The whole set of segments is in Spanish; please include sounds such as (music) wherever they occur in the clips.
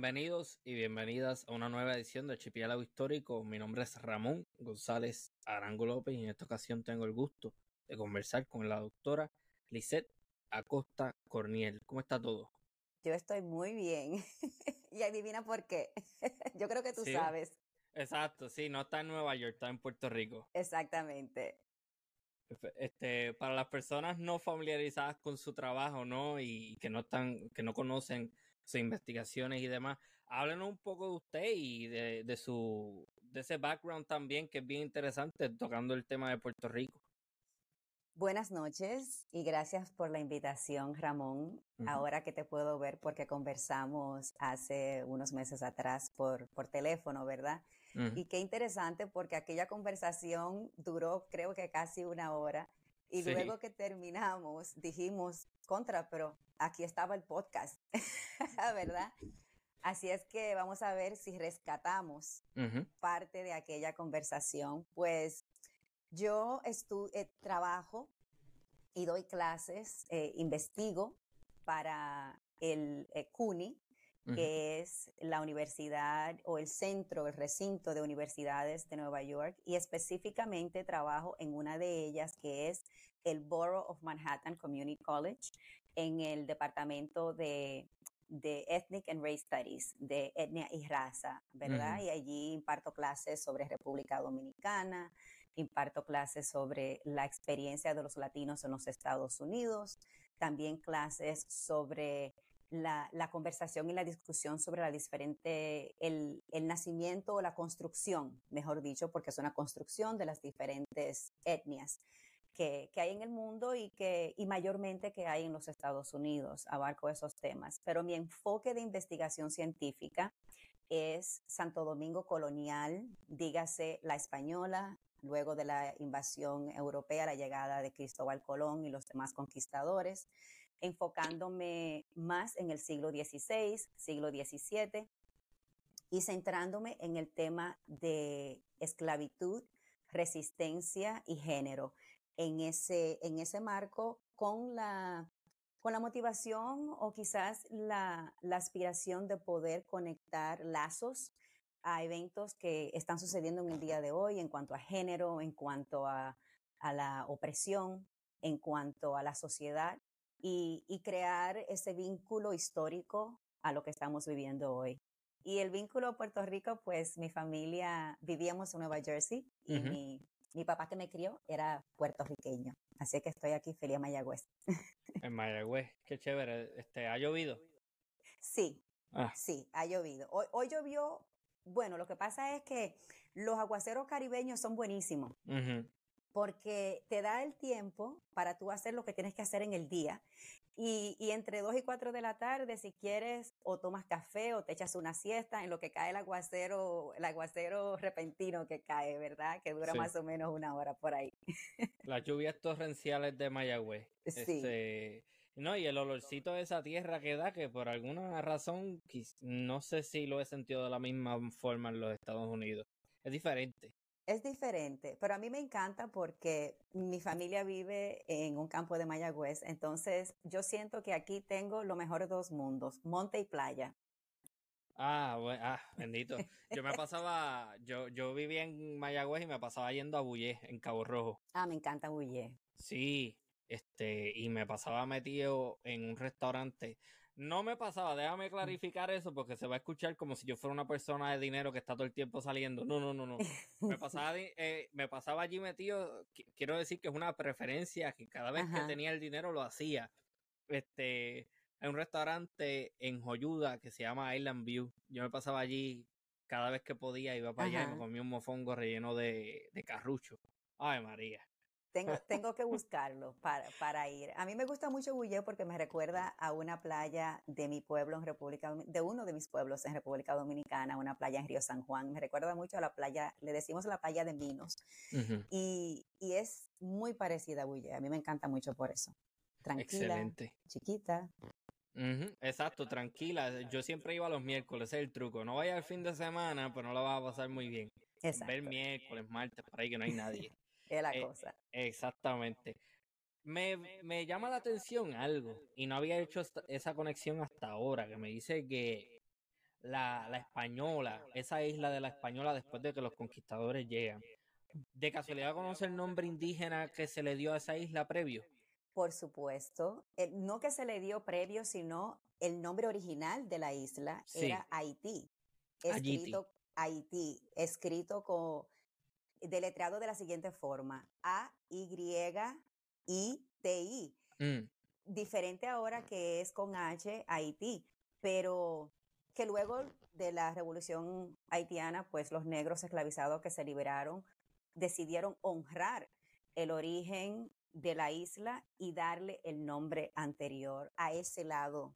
Bienvenidos y bienvenidas a una nueva edición de Archipiélago Histórico. Mi nombre es Ramón González Arango López y en esta ocasión tengo el gusto de conversar con la doctora Lisette Acosta Corniel. ¿Cómo está todo? Yo estoy muy bien. (laughs) y adivina por qué. (laughs) Yo creo que tú sabes. Exacto, sí, no está en Nueva York, está en Puerto Rico. Exactamente. Este, para las personas no familiarizadas con su trabajo, ¿no? Y que no están, que no conocen sus investigaciones y demás, háblenos un poco de usted y de, de su, de ese background también que es bien interesante tocando el tema de Puerto Rico. Buenas noches y gracias por la invitación, Ramón. Ahora que te puedo ver porque conversamos hace unos meses atrás por, por teléfono, ¿verdad? Y qué interesante porque aquella conversación duró creo que casi una hora y luego que terminamos dijimos, contra, pero aquí estaba el podcast, (laughs) ¿verdad? Así es que vamos a ver si rescatamos parte de aquella conversación. Pues yo eh, trabajo y doy clases, eh, investigo para el eh, CUNY, que es la universidad o el centro, el recinto de universidades de Nueva York, y específicamente trabajo en una de ellas que es el Borough of Manhattan Community College, en el departamento de de Ethnic and Race Studies, de etnia y raza, ¿verdad? Y allí imparto clases sobre República Dominicana, imparto clases sobre la experiencia de los latinos en los Estados Unidos, también clases sobre la, conversación y la discusión sobre la diferente, el, nacimiento o la construcción, mejor dicho, porque es una construcción de las diferentes etnias que, hay en el mundo y que y mayormente que hay en los Estados Unidos. Abarco esos temas. Pero mi enfoque de investigación científica es Santo Domingo colonial, dígase la española, luego de la invasión europea, la llegada de Cristóbal Colón y los demás conquistadores, enfocándome más en el siglo XVI, siglo XVII y centrándome en el tema de esclavitud, resistencia y género en ese, en ese marco con la, con la motivación o quizás la, la aspiración de poder conectar lazos a eventos que están sucediendo en el día de hoy en cuanto a género, en cuanto a, a la opresión, en cuanto a la sociedad y, y, crear ese vínculo histórico a lo que estamos viviendo hoy. Y el vínculo a Puerto Rico, pues mi familia vivíamos en Nueva Jersey y mi, mi papá que me crió era puertorriqueño, así que estoy aquí feliz en Mayagüez. En Mayagüez, qué chévere. Este, ¿Ha llovido? Sí, ah. sí, ha llovido. Hoy, hoy, llovió, bueno, lo que pasa es que los aguaceros caribeños son buenísimos porque te da el tiempo para tú hacer lo que tienes que hacer en el día. Y, y, entre 2 y 4 de la tarde, si quieres, o tomas café o te echas una siesta en lo que cae el aguacero, el aguacero repentino que cae, ¿verdad? Que dura más o menos una hora por ahí. (laughs) Las lluvias torrenciales de Mayagüez. Sí. Este, no, y el olorcito de esa tierra que da, que por alguna razón, no sé si lo he sentido de la misma forma en los Estados Unidos. Es diferente. Es diferente, pero a mí me encanta porque mi familia vive en un campo de Mayagüez, entonces yo siento que aquí tengo lo mejor de dos mundos, monte y playa. Ah, bueno, ah, (laughs) bendito. Yo me pasaba, yo, yo vivía en Mayagüez y me pasaba yendo a Bullé, en Cabo Rojo. Ah, me encanta Bullé. Sí, este, y me pasaba metido en un restaurante no me pasaba, déjame mm. clarificar eso porque se va a escuchar como si yo fuera una persona de dinero que está todo el tiempo saliendo. No, no, no, no. Me (laughs) pasaba, eh, me pasaba allí metido, quiero decir que es una preferencia que cada vez que tenía el dinero lo hacía. Este, hay un restaurante en Joyuda que se llama Island View. Yo me pasaba allí cada vez que podía, iba para allá y me comía un mofongo relleno de, de carrucho. Ay, María. Tengo, (laughs) tengo que buscarlo para, para, ir. A mí me gusta mucho Bulle porque me recuerda a una playa de mi pueblo en República de uno de mis pueblos en República Dominicana, una playa en Río San Juan. Me recuerda mucho a la playa, le decimos la playa de Minos. y, y, es muy parecida a Bulle. A mí me encanta mucho por eso. Tranquila, Excelente. chiquita. Exacto, tranquila. Yo siempre iba los miércoles, es el truco. No vaya el fin de semana, pues no la vas a pasar muy bien. Exacto. Ver miércoles, martes, por ahí que no hay nadie. Es la eh, cosa. Exactamente. Me, me, llama la atención algo y no había hecho esa conexión hasta ahora, que me dice que la, la española, esa isla de la española después de que los conquistadores llegan. ¿De casualidad conoce el nombre indígena que se le dio a esa isla previo? Por supuesto. No que se le dio previo, sino el nombre original de la isla era Haití. Escrito Haití, escrito con deletreado de la siguiente forma: A Y I T I. Mm. Diferente ahora que es con H Haití, pero que luego de la revolución haitiana, pues los negros esclavizados que se liberaron decidieron honrar el origen de la isla y darle el nombre anterior a ese lado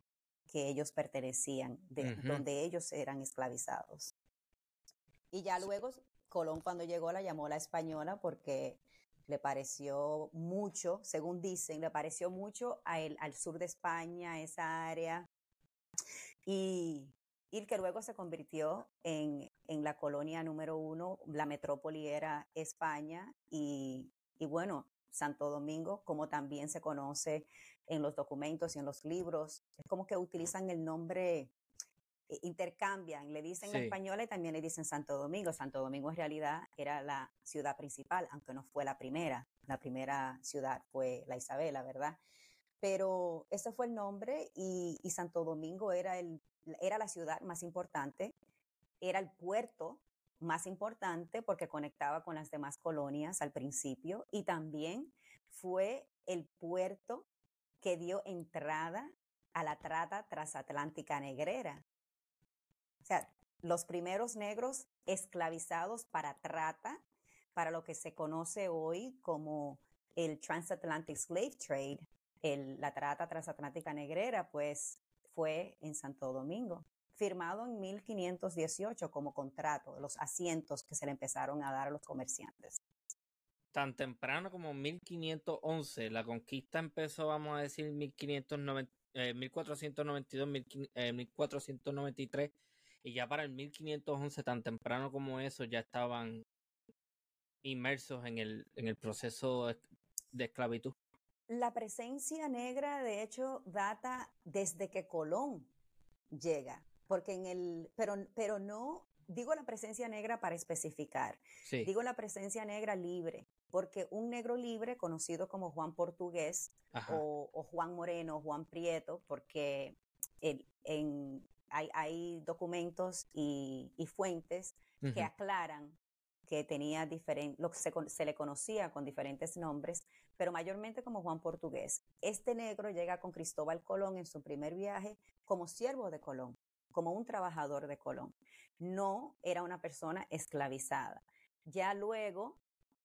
que ellos pertenecían, de donde ellos eran esclavizados. Y ya luego Colón cuando llegó la llamó la española porque le pareció mucho, según dicen, le pareció mucho al sur de España, esa área, y, y que luego se convirtió en, en, la colonia número uno, la metrópoli era España y, y bueno, Santo Domingo, como también se conoce en los documentos y en los libros, es como que utilizan el nombre, intercambian, le dicen sí. española y también le dicen Santo Domingo. Santo Domingo en realidad era la ciudad principal, aunque no fue la primera. La primera ciudad fue la Isabela, ¿verdad? Pero ese fue el nombre y, y Santo Domingo era el era la ciudad más importante, era el puerto más importante porque conectaba con las demás colonias al principio y también fue el puerto que dio entrada a la trata transatlántica negrera. O sea, los primeros negros esclavizados para trata, para lo que se conoce hoy como el Transatlantic Slave Trade, la trata transatlántica negrera, pues fue en Santo Domingo, firmado en 1518 como contrato de los asientos que se le empezaron a dar a los comerciantes. Tan temprano como 1511, la conquista empezó, vamos a decir, 1590, eh, 1492, 1493, y ya para el 1511, tan temprano como eso, ya estaban inmersos en el, en el proceso de esclavitud. La presencia negra, de hecho, data desde que Colón llega, porque en el, pero, pero no, digo la presencia negra para especificar, digo la presencia negra libre, porque un negro libre, conocido como Juan Portugués o, Juan Moreno, Juan Prieto, porque en, hay, documentos y, fuentes que aclaran que tenía diferente, lo que se, le conocía con diferentes nombres, pero mayormente como Juan Portugués. Este negro llega con Cristóbal Colón en su primer viaje como siervo de Colón, como un trabajador de Colón. No era una persona esclavizada. Ya luego,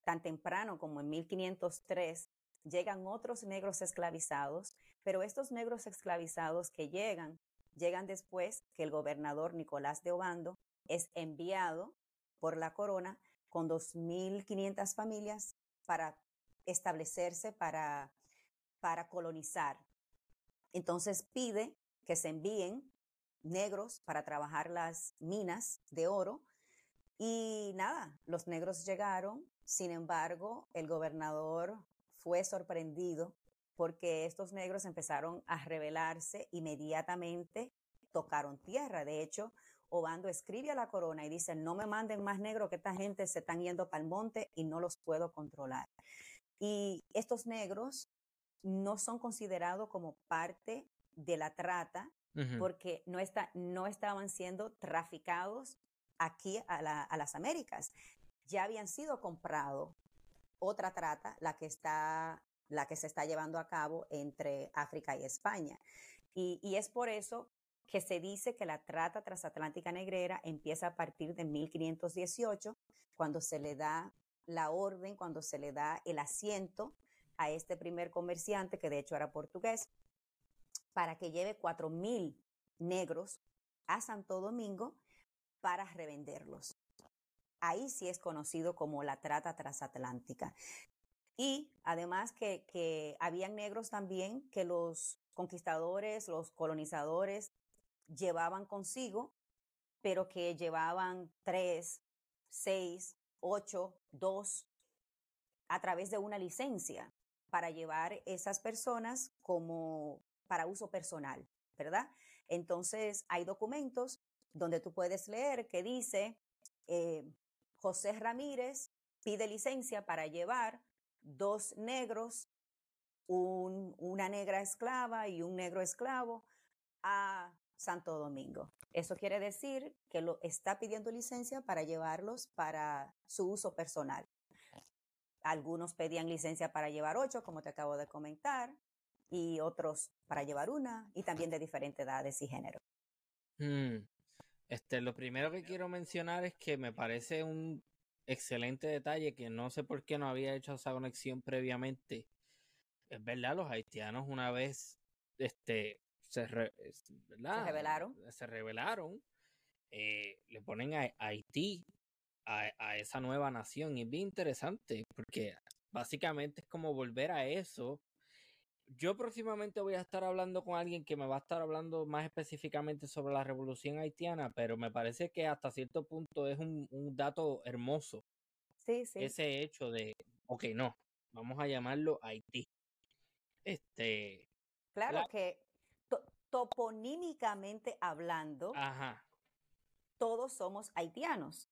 tan temprano como en 1503, llegan otros negros esclavizados, pero estos negros esclavizados que llegan, llegan después que el gobernador Nicolás de Obando es enviado por la corona con 2.500 familias para establecerse, para, para colonizar. Entonces pide que se envíen negros para trabajar las minas de oro y nada, los negros llegaron, sin embargo, el gobernador fue sorprendido porque estos negros empezaron a rebelarse inmediatamente, tocaron tierra. De hecho, Obando escribe a la corona y dice, no me manden más negros que esta gente se están yendo para el monte y no los puedo controlar. Y estos negros no son considerados como parte de la trata porque no, está, no estaban siendo traficados aquí a, las Américas. Ya habían sido comprados otra trata, la que está la que se está llevando a cabo entre África y España. Y, es por eso que se dice que la trata transatlántica negrera empieza a partir de 1518, cuando se le da la orden, cuando se le da el asiento a este primer comerciante, que de hecho era portugués, para que lleve 4.000 negros a Santo Domingo para revenderlos. Ahí sí es conocido como la trata transatlántica. Y además que, que habían negros también que los conquistadores, los colonizadores llevaban consigo, pero que llevaban tres, seis, ocho, dos, a través de una licencia para llevar esas personas como para uso personal, ¿verdad? Entonces, hay documentos donde tú puedes leer que dice, eh, José Ramírez pide licencia para llevar dos negros, una negra esclava y un negro esclavo a Santo Domingo. Eso quiere decir que lo está pidiendo licencia para llevarlos para su uso personal. Algunos pedían licencia para llevar ocho, como te acabo de comentar, y otros para llevar una, y también de diferentes edades y género. Mm. Este, lo primero que quiero mencionar es que me parece un excelente detalle que no sé por qué no había hecho esa conexión previamente. Es verdad, los haitianos una vez este, se, revelaron. Se revelaron. Eh, le ponen a, Haití a, a, esa nueva nación y es bien interesante porque básicamente es como volver a eso yo próximamente voy a estar hablando con alguien que me va a estar hablando más específicamente sobre la revolución haitiana, pero me parece que hasta cierto punto es un, dato hermoso. Sí, sí. Ese hecho de, ok, no, vamos a llamarlo Haití. Este. Claro que toponímicamente hablando, todos somos haitianos.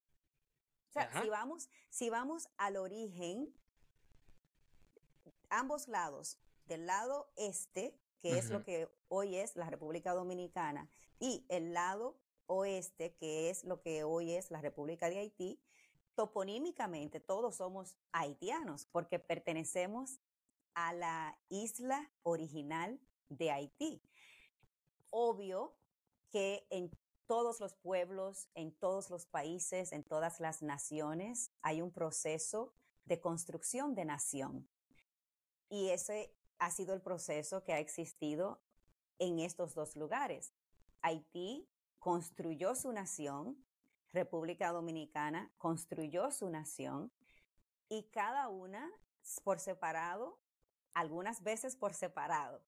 O sea, si vamos, si vamos al origen, ambos lados, del lado este, que es lo que hoy es la República Dominicana, y el lado oeste, que es lo que hoy es la República de Haití, toponímicamente todos somos haitianos porque pertenecemos a la isla original de Haití. Obvio que en todos los pueblos, en todos los países, en todas las naciones, hay un proceso de construcción de nación. Y ese ha sido el proceso que ha existido en estos dos lugares. Haití construyó su nación, República Dominicana construyó su nación y cada una por separado, algunas veces por separado,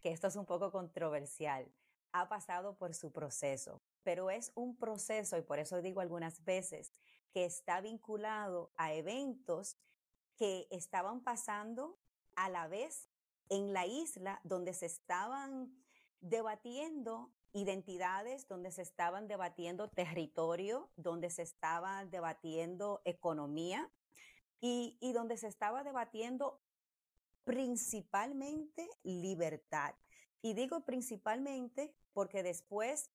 que esto es un poco controversial, ha pasado por su proceso, pero es un proceso, y por eso digo algunas veces, que está vinculado a eventos que estaban pasando a la vez en la isla donde se estaban debatiendo identidades, donde se estaban debatiendo territorio, donde se estaba debatiendo economía y, y donde se estaba debatiendo principalmente libertad. Y digo principalmente porque después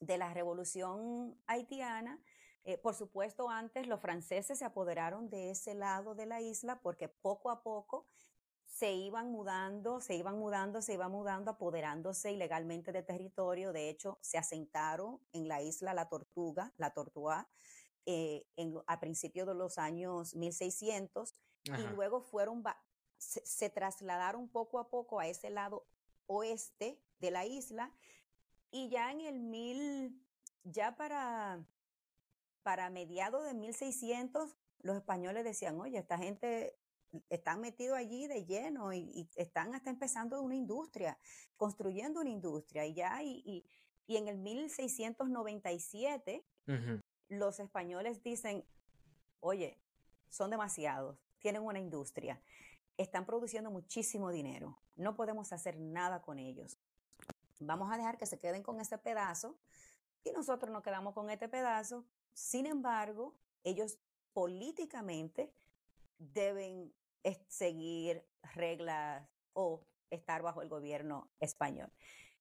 de la revolución haitiana, eh, por supuesto, antes los franceses se apoderaron de ese lado de la isla porque poco a poco se iban mudando, se iban mudando, se iban mudando, apoderándose ilegalmente de territorio. De hecho, se asentaron en la isla La Tortuga, La Tortuga, eh, a principios de los años 1600 y luego fueron, se, trasladaron poco a poco a ese lado oeste de la isla y ya en el mil, ya para, para mediados de 1600, los españoles decían, oye, esta gente están metidos allí de lleno y, están hasta empezando una industria, construyendo una industria. Y ya, y, y, en el 1697, los españoles dicen, oye, son demasiados, tienen una industria, están produciendo muchísimo dinero, no podemos hacer nada con ellos. Vamos a dejar que se queden con ese pedazo y nosotros nos quedamos con este pedazo. Sin embargo, ellos políticamente deben seguir reglas o estar bajo el gobierno español.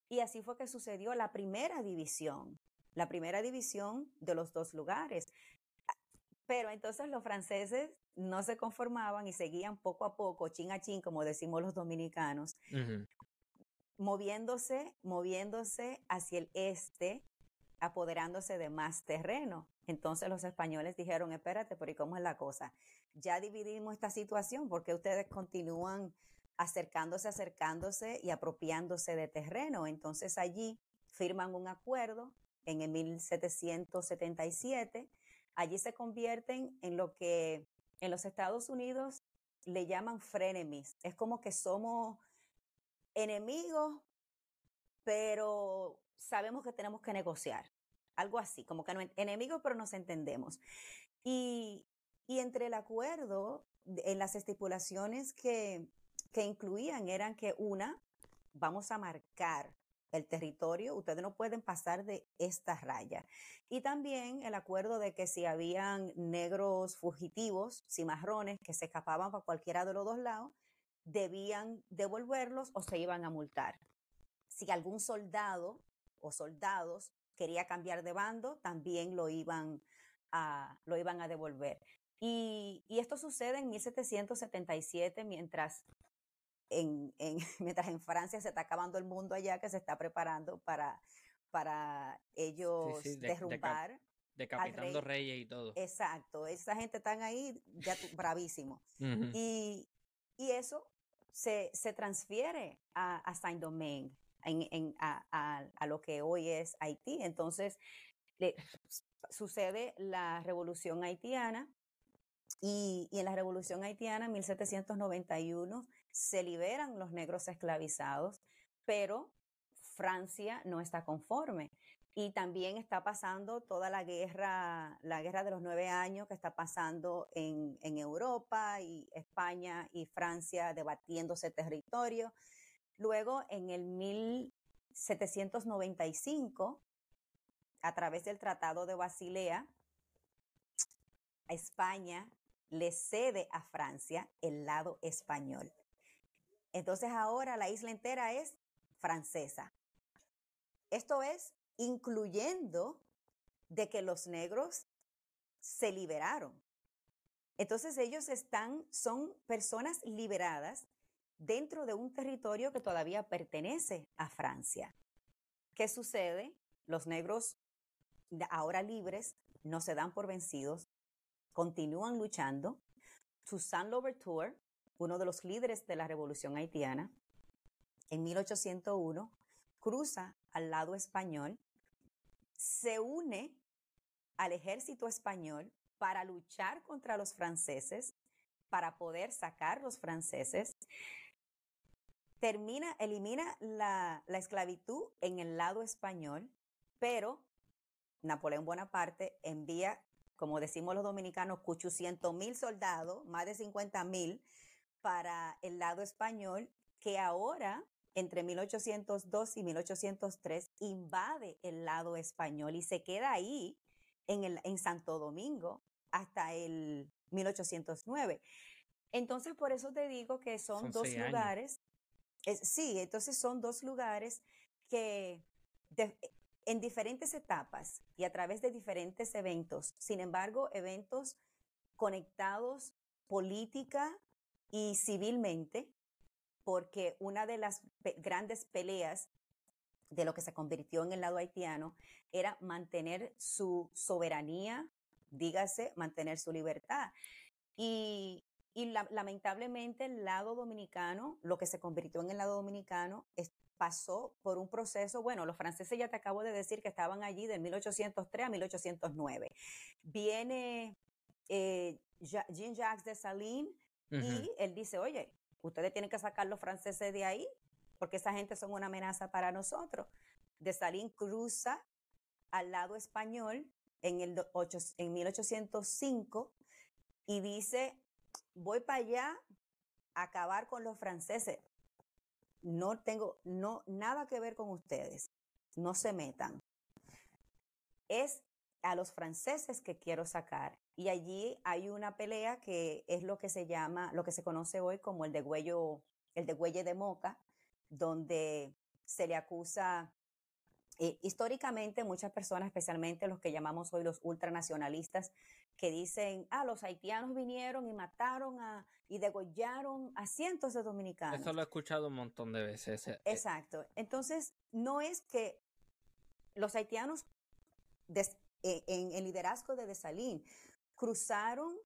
Y así fue que sucedió la primera división, la primera división de los dos lugares. Pero entonces los franceses no se conformaban y seguían poco a poco, chin a chin, como decimos los dominicanos, moviéndose, moviéndose hacia el este, apoderándose de más terreno. Entonces los españoles dijeron, espérate, pero ¿y cómo es la cosa? Ya dividimos esta situación porque ustedes continúan acercándose, acercándose y apropiándose de terreno. Entonces allí firman un acuerdo en el 1777. Allí se convierten en lo que en los Estados Unidos le llaman frenemies. Es como que somos enemigos, pero sabemos que tenemos que negociar algo así, como que enemigos, pero nos entendemos. Y, y entre el acuerdo, en las estipulaciones que, que incluían eran que una, vamos a marcar el territorio, ustedes no pueden pasar de esta raya. Y también el acuerdo de que si habían negros fugitivos, cimarrones, que se escapaban para cualquiera de los dos lados, debían devolverlos o se iban a multar. Si algún soldado o soldados quería cambiar de bando, también lo iban a, lo iban a devolver. Y, y esto sucede en 1777, mientras en, en, (laughs) mientras en Francia se está acabando el mundo allá, que se está preparando para, para ellos derrumbar. decapitando reyes y todo. Exacto, esa gente están ahí ya bravísimo. y, y, eso se, se transfiere a, a Saint-Domingue, en, en, a, a, lo que hoy es Haití. Entonces, le, sucede la revolución haitiana y, en la revolución haitiana, 1791, se liberan los negros esclavizados, pero Francia no está conforme. Y también está pasando toda la guerra, la guerra de los nueve años que está pasando en, en Europa y España y Francia debatiéndose territorio. Luego, en el 1795, a través del Tratado de Basilea, España le cede a Francia el lado español. Entonces ahora la isla entera es francesa. Esto es incluyendo de que los negros se liberaron. Entonces ellos están, son personas liberadas dentro de un territorio que todavía pertenece a Francia. ¿Qué sucede? Los negros ahora libres no se dan por vencidos, continúan luchando. Toussaint Louverture, uno de los líderes de la revolución haitiana, en 1801 cruza al lado español, se une al ejército español para luchar contra los franceses, para poder sacar los franceses, termina, elimina la, la esclavitud en el lado español, pero Napoleón Bonaparte envía, como decimos los dominicanos, 800 mil soldados, más de 50 mil, para el lado español, que ahora, entre 1802 y 1803, invade el lado español y se queda ahí en, el, en Santo Domingo hasta el 1809. Entonces, por eso te digo que son, dos lugares. sí, entonces son dos lugares que en diferentes etapas y a través de diferentes eventos, sin embargo, eventos conectados política y civilmente, porque una de las grandes peleas de lo que se convirtió en el lado haitiano era mantener su soberanía, dígase, mantener su libertad. Y, lamentablemente el lado dominicano, lo que se convirtió en el lado dominicano, es, pasó por un proceso, bueno, los franceses ya te acabo de decir que estaban allí de 1803 a 1809. Viene eh, Jean-Jacques Dessalines y él dice, oye, ustedes tienen que sacar los franceses de ahí porque esa gente son una amenaza para nosotros. Dessalines cruza al lado español en, el en 1805 y dice, voy para allá a acabar con los franceses no tengo no nada que ver con ustedes. No se metan. Es a los franceses que quiero sacar y allí hay una pelea que es lo que se llama, lo que se conoce hoy como el de Güello, el de Güelle de Moca, donde se le acusa eh, históricamente muchas personas, especialmente los que llamamos hoy los ultranacionalistas, que dicen, ah, los haitianos vinieron y mataron a, y degollaron a cientos de dominicanos. Eso lo he escuchado un montón de veces. Eh, Exacto. Entonces, no es que los haitianos eh, en el liderazgo de Dessalines cruzaron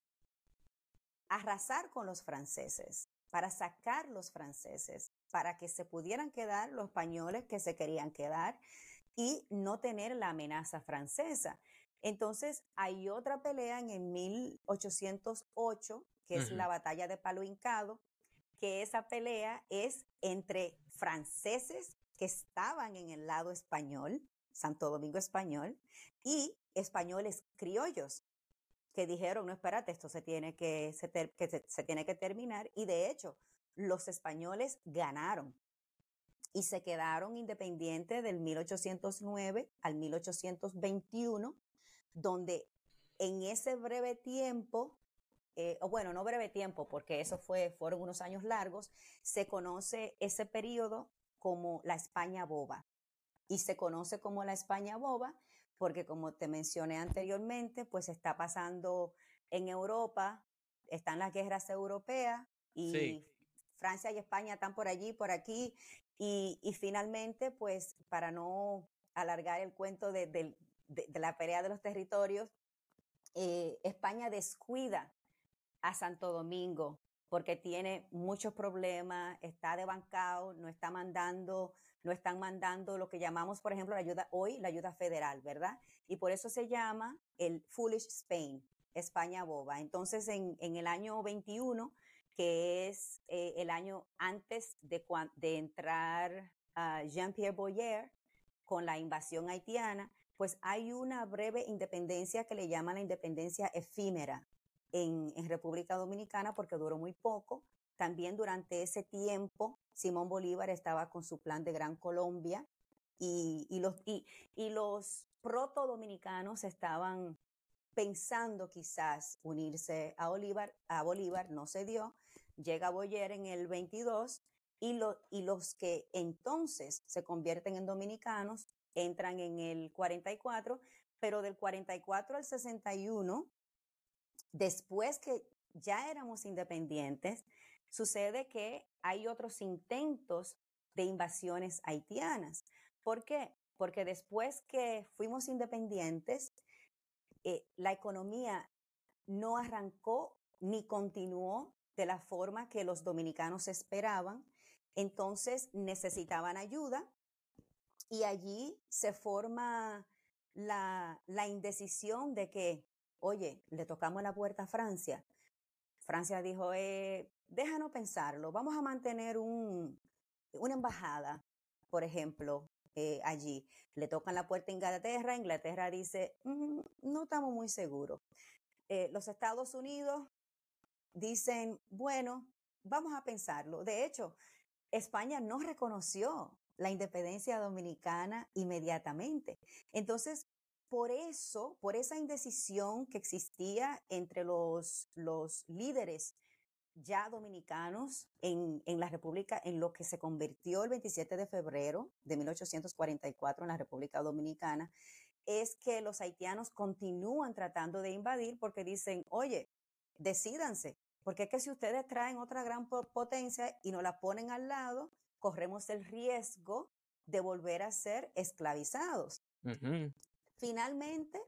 a arrasar con los franceses, para sacar los franceses, para que se pudieran quedar los españoles que se querían quedar y no tener la amenaza francesa. Entonces, hay otra pelea en el 1808, que es la batalla de Palo Hincado, que esa pelea es entre franceses que estaban en el lado español, Santo Domingo español, y españoles criollos que dijeron, no, espérate, esto se tiene que, que se tiene que terminar. Y de hecho, los españoles ganaron y se quedaron independientes del 1809 al 1821, donde en ese breve tiempo, eh, bueno, no breve tiempo, porque eso fue, fueron unos años largos, se conoce ese periodo como la España boba. Y se conoce como la España boba porque como te mencioné anteriormente, pues está pasando en Europa, están las guerras europeas y Francia y España están por allí, por aquí, y, finalmente, pues para no alargar el cuento de, la pelea de los territorios, eh, España descuida a Santo Domingo porque tiene muchos problemas, está debancado, no está mandando, no están mandando lo que llamamos, por ejemplo, la ayuda hoy, la ayuda federal, ¿verdad? Y por eso se llama el Foolish Spain, España boba. Entonces, en, el año 21, que es eh, el año antes de, entrar a Jean-Pierre Boyer con la invasión haitiana, pues hay una breve independencia que le llaman la independencia efímera, en, República Dominicana porque duró muy poco. También durante ese tiempo, Simón Bolívar estaba con su plan de Gran Colombia y, los, y, los proto-dominicanos estaban pensando quizás unirse a Bolívar, a Bolívar no se dio, llega Boyer en el 22 y, y los que entonces se convierten en dominicanos entran en el 44, pero del 44 al 61 Después que ya éramos independientes, sucede que hay otros intentos de invasiones haitianas. ¿Por qué? Porque después que fuimos independientes, eh, la economía no arrancó ni continuó de la forma que los dominicanos esperaban. Entonces necesitaban ayuda y allí se forma la, indecisión de que oye, le tocamos la puerta a Francia. Francia dijo, eh, déjanos pensarlo, vamos a mantener un, una embajada, por ejemplo, eh, allí. Le tocan la puerta a Inglaterra, Inglaterra dice, mm, no estamos muy seguros. Eh, los Estados Unidos dicen, bueno, vamos a pensarlo. De hecho, España no reconoció la independencia dominicana inmediatamente. Entonces, por eso, por esa indecisión que existía entre los, los líderes ya dominicanos en, en, la República, en lo que se convirtió el 27 de febrero de 1844 en la República Dominicana, es que los haitianos continúan tratando de invadir porque dicen, oye, decídanse, porque es que si ustedes traen otra gran potencia y nos la ponen al lado, corremos el riesgo de volver a ser esclavizados. Finalmente,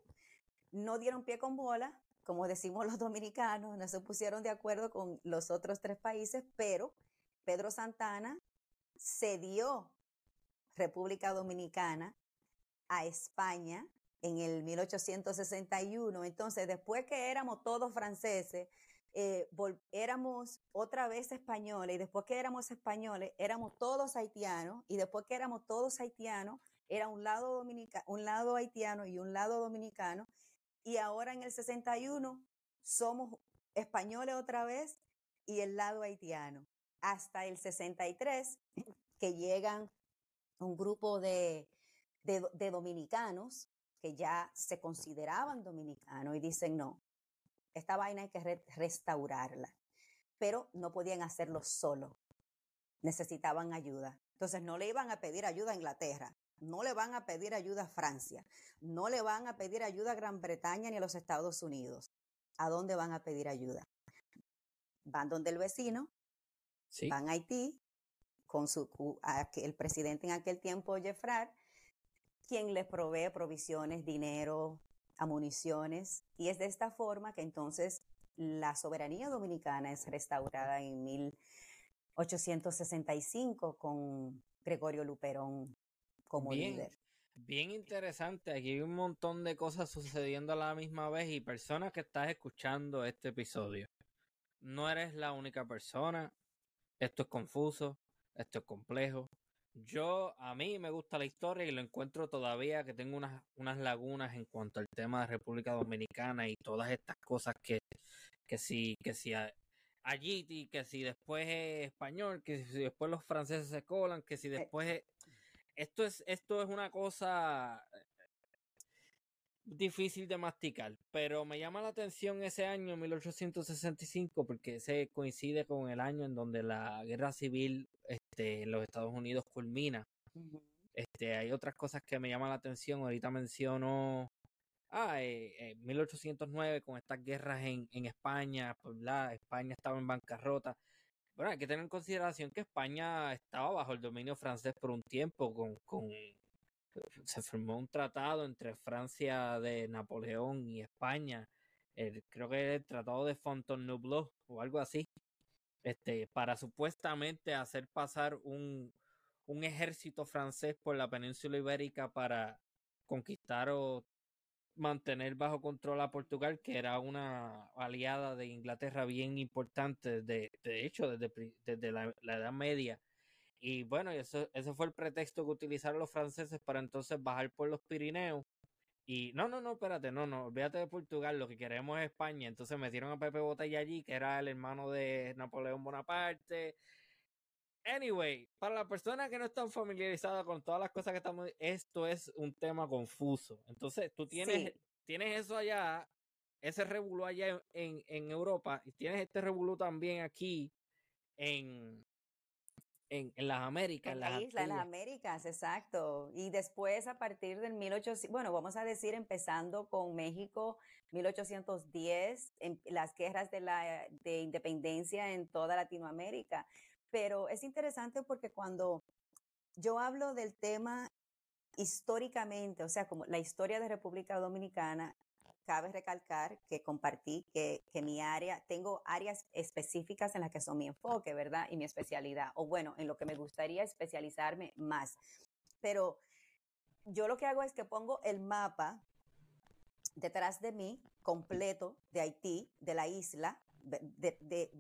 no dieron pie con bola, como decimos los dominicanos, no se pusieron de acuerdo con los otros tres países, pero Pedro Santana cedió República Dominicana a España en el 1861. Entonces, después que éramos todos franceses, eh, éramos otra vez españoles, y después que éramos españoles, éramos todos haitianos, y después que éramos todos haitianos, era un lado, dominica, un lado haitiano y un lado dominicano, y ahora en el 61 somos españoles otra vez y el lado haitiano. Hasta el 63, que llegan un grupo de, de, dominicanos que ya se consideraban dominicanos y dicen, no, esta vaina hay que restaurarla, pero no podían hacerlo solo, necesitaban ayuda. Entonces no le iban a pedir ayuda a Inglaterra, no le van a pedir ayuda a Francia, no le van a pedir ayuda a Gran Bretaña ni a los Estados Unidos. ¿A dónde van a pedir ayuda? Van donde el vecino, van a Haití, con su, el presidente en aquel tiempo, Jeffrard, quien les provee provisiones, dinero, municiones, y es de esta forma que entonces la soberanía dominicana es restaurada en 1865 con Gregorio Luperón como líder. Bien interesante, aquí hay un montón de cosas sucediendo a la misma vez y personas que estás escuchando este episodio. No eres la única persona, esto es confuso, esto es complejo. Yo, a mí me gusta la historia y lo encuentro todavía que tengo unas, unas lagunas en cuanto al tema de República Dominicana y todas estas cosas que, que si, que si allí, que si después es español, que si después los franceses se colan, que si después... Esto es, esto es una cosa difícil de masticar, pero me llama la atención ese año 1865 porque ese coincide con el año en donde la guerra civil este, en los Estados Unidos culmina. Este, hay otras cosas que me llaman la atención. Ahorita menciono ah, eh, 1809 con estas guerras en, en España, pues, la España estaba en bancarrota. Bueno, hay que tener en consideración que España estaba bajo el dominio francés por un tiempo con, con se firmó un tratado entre Francia de Napoleón y España, creo que el tratado de Fontainebleau o algo así, este, para supuestamente hacer pasar un, un ejército francés por la península ibérica para conquistar o mantener bajo control a Portugal, que era una aliada de Inglaterra bien importante, de, de hecho, desde, desde la, la Edad Media y bueno, eso, ese fue el pretexto que utilizaron los franceses para entonces bajar por los Pirineos. Y no, no, no, espérate, no, no, olvídate de Portugal, lo que queremos es España. Entonces metieron a Pepe Botella allí, que era el hermano de Napoleón Bonaparte. Anyway, para la persona que no están familiarizada con todas las cosas que estamos, esto es un tema confuso. Entonces, tú tienes, tienes eso allá, ese revuelo allá en, en Europa, y tienes este revuelo también aquí en, en, las Américas. En la isla, en las Américas, exacto. Y después, a partir del 1800, bueno, vamos a decir, empezando con México, 1810, en las guerras de, la, de independencia en toda Latinoamérica. Pero es interesante porque cuando yo hablo del tema históricamente, o sea, como la historia de República Dominicana, cabe recalcar que compartí que, que, mi área, tengo áreas específicas en las que son mi enfoque, ¿verdad? Y mi especialidad, o bueno, en lo que me gustaría especializarme más. Pero yo lo que hago es que pongo el mapa detrás de mí, completo, de Haití, de la isla, de,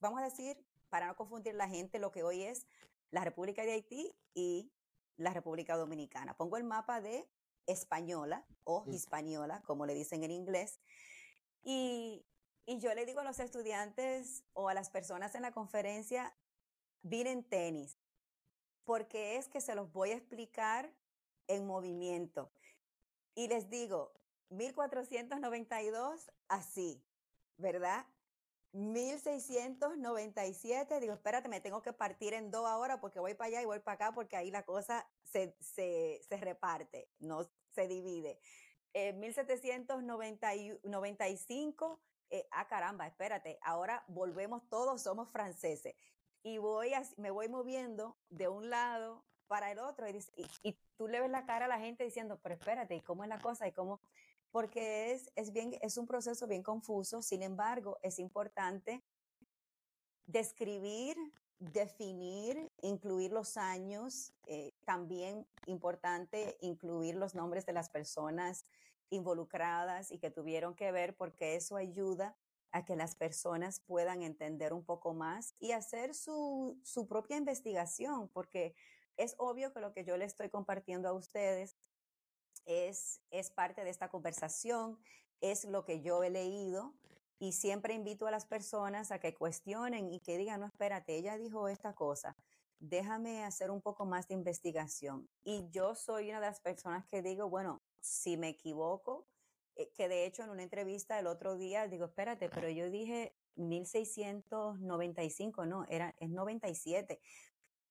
vamos a decir, para no confundir la gente, lo que hoy es la República de Haití y la República Dominicana. Pongo el mapa de española o hispaniola, como le dicen en inglés. Y, yo le digo a los estudiantes o a las personas en la conferencia, en tenis, porque es que se los voy a explicar en movimiento. Y les digo, 1492, así, ¿verdad? 1697, digo, espérate, me tengo que partir en dos ahora porque voy para allá y voy para acá porque ahí la cosa se, se, se reparte, no se divide. Eh, 1795, eh, ah caramba, espérate, ahora volvemos todos, somos franceses. Y voy me voy moviendo de un lado para el otro y, y, y, tú le ves la cara a la gente diciendo, pero espérate, ¿y cómo es la cosa? ¿Y cómo? Porque es, es, bien, es un proceso bien confuso, sin embargo, es importante describir, definir, incluir los años, eh, también importante incluir los nombres de las personas involucradas y que tuvieron que ver, porque eso ayuda a que las personas puedan entender un poco más y hacer su, su propia investigación, porque es obvio que lo que yo le estoy compartiendo a ustedes es, es parte de esta conversación, es lo que yo he leído y siempre invito a las personas a que cuestionen y que digan, no, espérate, ella dijo esta cosa, déjame hacer un poco más de investigación. Y yo soy una de las personas que digo, bueno, si me equivoco, eh, que de hecho en una entrevista el otro día digo, espérate, pero yo dije 1695, no, era, es 97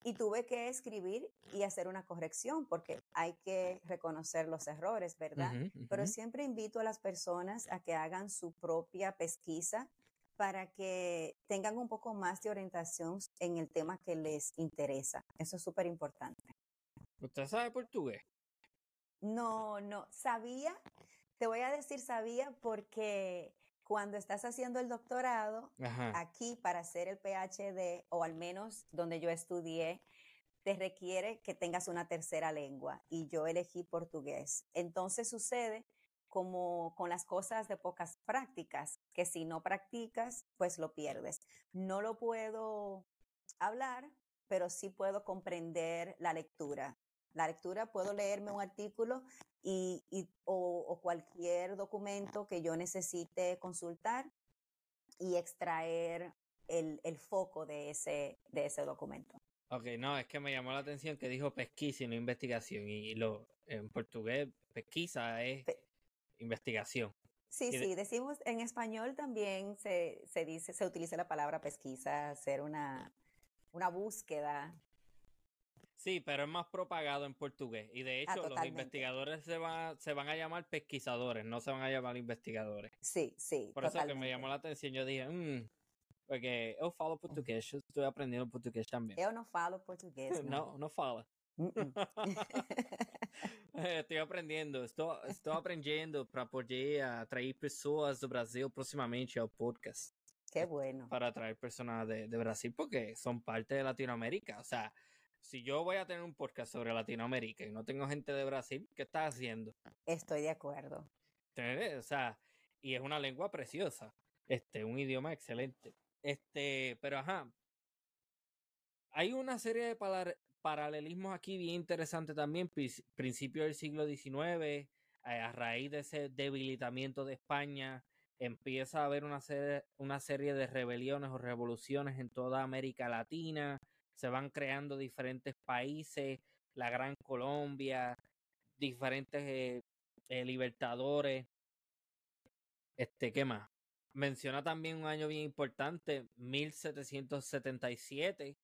y tuve que escribir y hacer una corrección porque hay que reconocer los errores, ¿verdad? Pero siempre invito a las personas a que hagan su propia pesquisa para que tengan un poco más de orientación en el tema que les interesa. Eso es súper importante. ¿Usted sabe portugués? No, no, sabía, te voy a decir sabía porque cuando estás haciendo el doctorado, aquí para hacer el PhD, o al menos donde yo estudié, te requiere que tengas una tercera lengua y yo elegí portugués. Entonces sucede como con las cosas de pocas prácticas, que si no practicas, pues lo pierdes. No lo puedo hablar, pero sí puedo comprender la lectura. La lectura, puedo leerme un artículo y, o, cualquier documento que yo necesite consultar y extraer el, el foco de ese, de ese documento. Ok, no, es que me llamó la atención que dijo pesquisa y no investigación. Y lo en portugués, pesquisa es investigación. Sí, sí, decimos en español también se, se, dice, se utiliza la palabra pesquisa, hacer una, una búsqueda. Sí, pero es más propagado en portugués. Y de ah, hecho, los investigadores se, van se van a llamar pesquisadores, no se van a llamar investigadores. Sí, sí. Por eso que me llamó la atención. Yo dije, mmm, porque eu falo português, estou aprendendo português também. Eu não falo português. (laughs) Não, não, não fala. Uh -uh. estou, estou aprendendo para poder atrair pessoas do Brasil proximamente ao podcast. Qué bueno. Para atraer personas de, de Brasil porque son parte de Latinoamérica. O sea, si yo voy a tener un podcast sobre Latinoamérica y no tengo gente de Brasil, ¿qué estás haciendo? Estoy de acuerdo. O sea, y es una lengua preciosa, este, un idioma excelente. Este, pero ajá. Hay una serie de paralelismos aquí bien interesantes también. Principio del siglo XIX, a raíz de ese debilitamiento de España, empieza a haber una serie, una serie de rebeliones o revoluciones en toda América Latina. Se van creando diferentes países, la Gran Colombia, diferentes eh, eh, libertadores. Este, ¿qué más? Menciona también un año bien importante, 1777.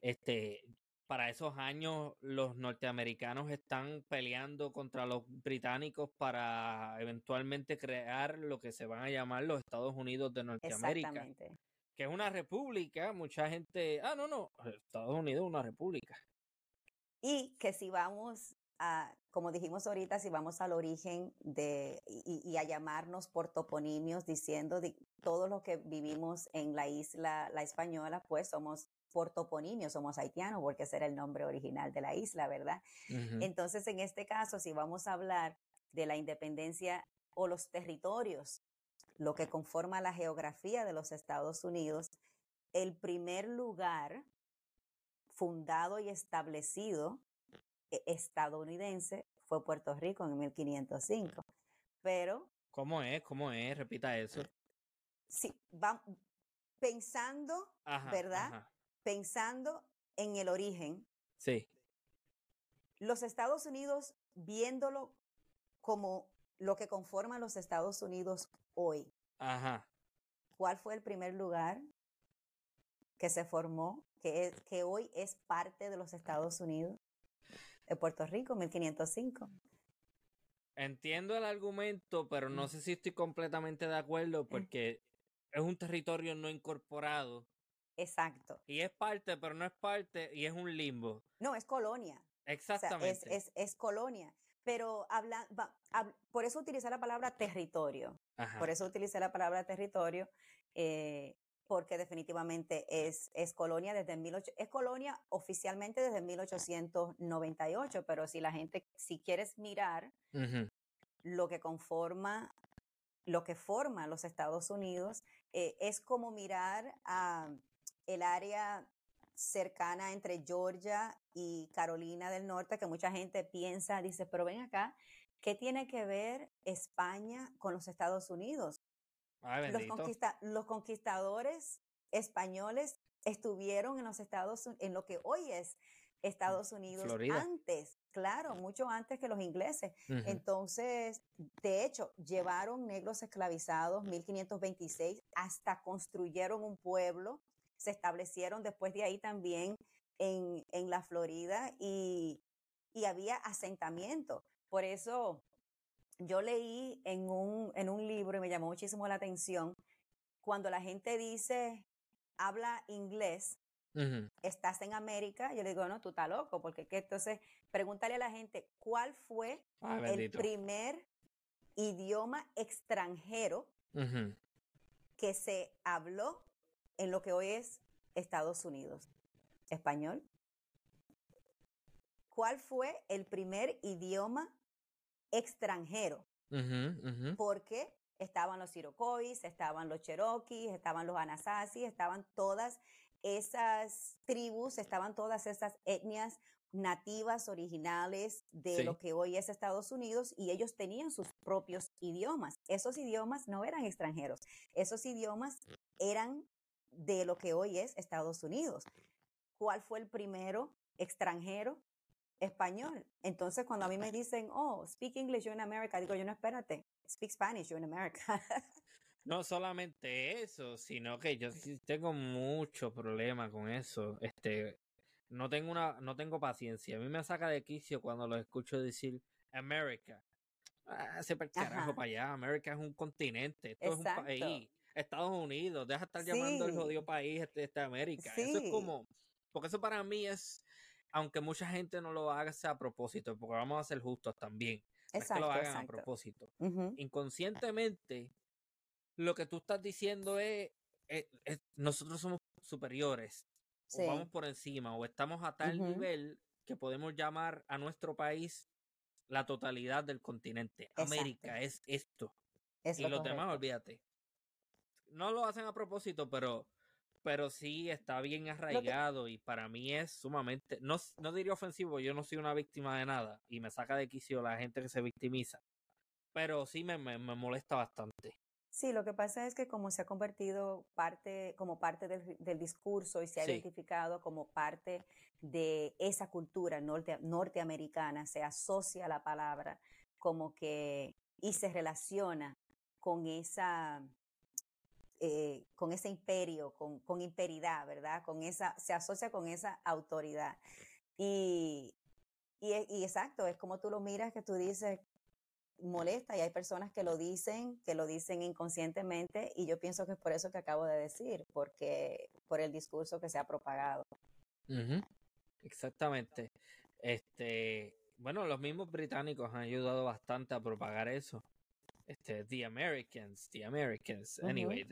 Este, para esos años los norteamericanos están peleando contra los británicos para eventualmente crear lo que se van a llamar los Estados Unidos de Norteamérica. Que es una república, mucha gente, ah, no, no, Estados Unidos es una república. Y que si vamos como dijimos ahorita, si vamos al origen de, y, a llamarnos por toponimios, diciendo de, todo lo que vivimos en la isla, la española, pues somos por toponimios, somos haitianos, porque ese era el nombre original de la isla, ¿verdad? Entonces, en este caso, si vamos a hablar de la independencia o los territorios, lo que conforma la geografía de los Estados Unidos, el primer lugar fundado y establecido e-, estadounidense fue Puerto Rico en 1505. Pero... ¿Cómo es? ¿Cómo es? Repita eso. Sí, va, pensando, ¿verdad? Pensando en el origen. Sí. Los Estados Unidos, viéndolo como lo que conforma los Estados Unidos hoy. Ajá. ¿Cuál fue el primer lugar que se formó, que, que hoy es parte de los Estados Unidos? de Puerto Rico, 1505. Entiendo el argumento, pero no sé si estoy completamente de acuerdo porque es un territorio no incorporado. Exacto. Y es parte, pero no es parte, y es un limbo. No, es colonia. Exactamente. es, es, colonia. Pero habla, por eso utilicé la palabra territorio. Por eso utilicé la palabra territorio. Eh, porque definitivamente es, es colonia desde 18, es colonia oficialmente desde 1898, pero si la gente, si quieres mirar lo que conforma, lo que forma los Estados Unidos, eh, es como mirar a el área cercana entre Georgia y Carolina del Norte, que mucha gente piensa, dice, pero ven acá, ¿qué tiene que ver España con los Estados Unidos? los, conquistadores españoles estuvieron en los Estados en lo que hoy es Estados Unidos antes, claro, mucho antes que los ingleses. Entonces, de hecho, llevaron negros esclavizados 1526 hasta construyeron un pueblo, se establecieron después de ahí también en, en la Florida y, y había asentamiento. Por eso yo leí en un, en un libro y me llamó muchísimo la atención cuando la gente dice, habla inglés, estás en América, yo le digo, no, tú estás loco, porque ¿qué? entonces pregúntale a la gente, ¿cuál fue el primer idioma extranjero que se habló en lo que hoy es Estados Unidos? ¿Español? ¿Cuál fue el primer idioma extranjero. Porque estaban los Iroquois, estaban los Cherokees, estaban los Anasazi, estaban todas esas tribus, estaban todas esas etnias nativas originales de lo que hoy es Estados Unidos y ellos tenían sus propios idiomas. Esos idiomas no eran extranjeros, esos idiomas eran de lo que hoy es Estados Unidos. ¿Cuál fue el primero extranjero? Español. Entonces, cuando a mí me dicen, oh, speak English, you're in America, digo yo, no, espérate, speak Spanish, you're in America. (laughs) no solamente eso, sino que yo sí tengo mucho problema con eso. Este, no tengo una, no tengo paciencia. A mí me saca de quicio cuando lo escucho decir America. Ah, se carajo para allá. América es un continente, esto es un país. Estados Unidos, deja de estar llamando el jodido país este, este América. Eso es como, porque eso para mí es, aunque mucha gente no lo haga a propósito, porque vamos a ser justos también. es que lo hagan a propósito. Inconscientemente, lo que tú estás diciendo es, nosotros somos superiores, o vamos por encima, o estamos a tal nivel que podemos llamar a nuestro país la totalidad del continente. América es esto. y los demás, olvídate. No lo hacen a propósito, pero, pero sí está bien arraigado y para mí es sumamente, no, no diría ofensivo, yo no soy una víctima de nada y me saca de quicio la gente que se victimiza, pero sí me, me molesta bastante. Sí, lo que pasa es que como se ha convertido parte, como parte del, del discurso y se ha identificado como parte de esa cultura norte, norteamericana, se asocia la palabra como que y se relaciona con esa eh, con ese imperio, con, con imperidad, ¿verdad? Con esa, se asocia con esa autoridad. Y, y, y, exacto, es como tú lo miras que tú dices, molesta y hay personas que lo dicen, que lo dicen inconscientemente y yo pienso que es por eso que acabo de decir, porque por el discurso que se ha propagado. Exactamente. Este, bueno, los mismos británicos han ayudado bastante a propagar eso. Este, the Americans, the Americans, anyway.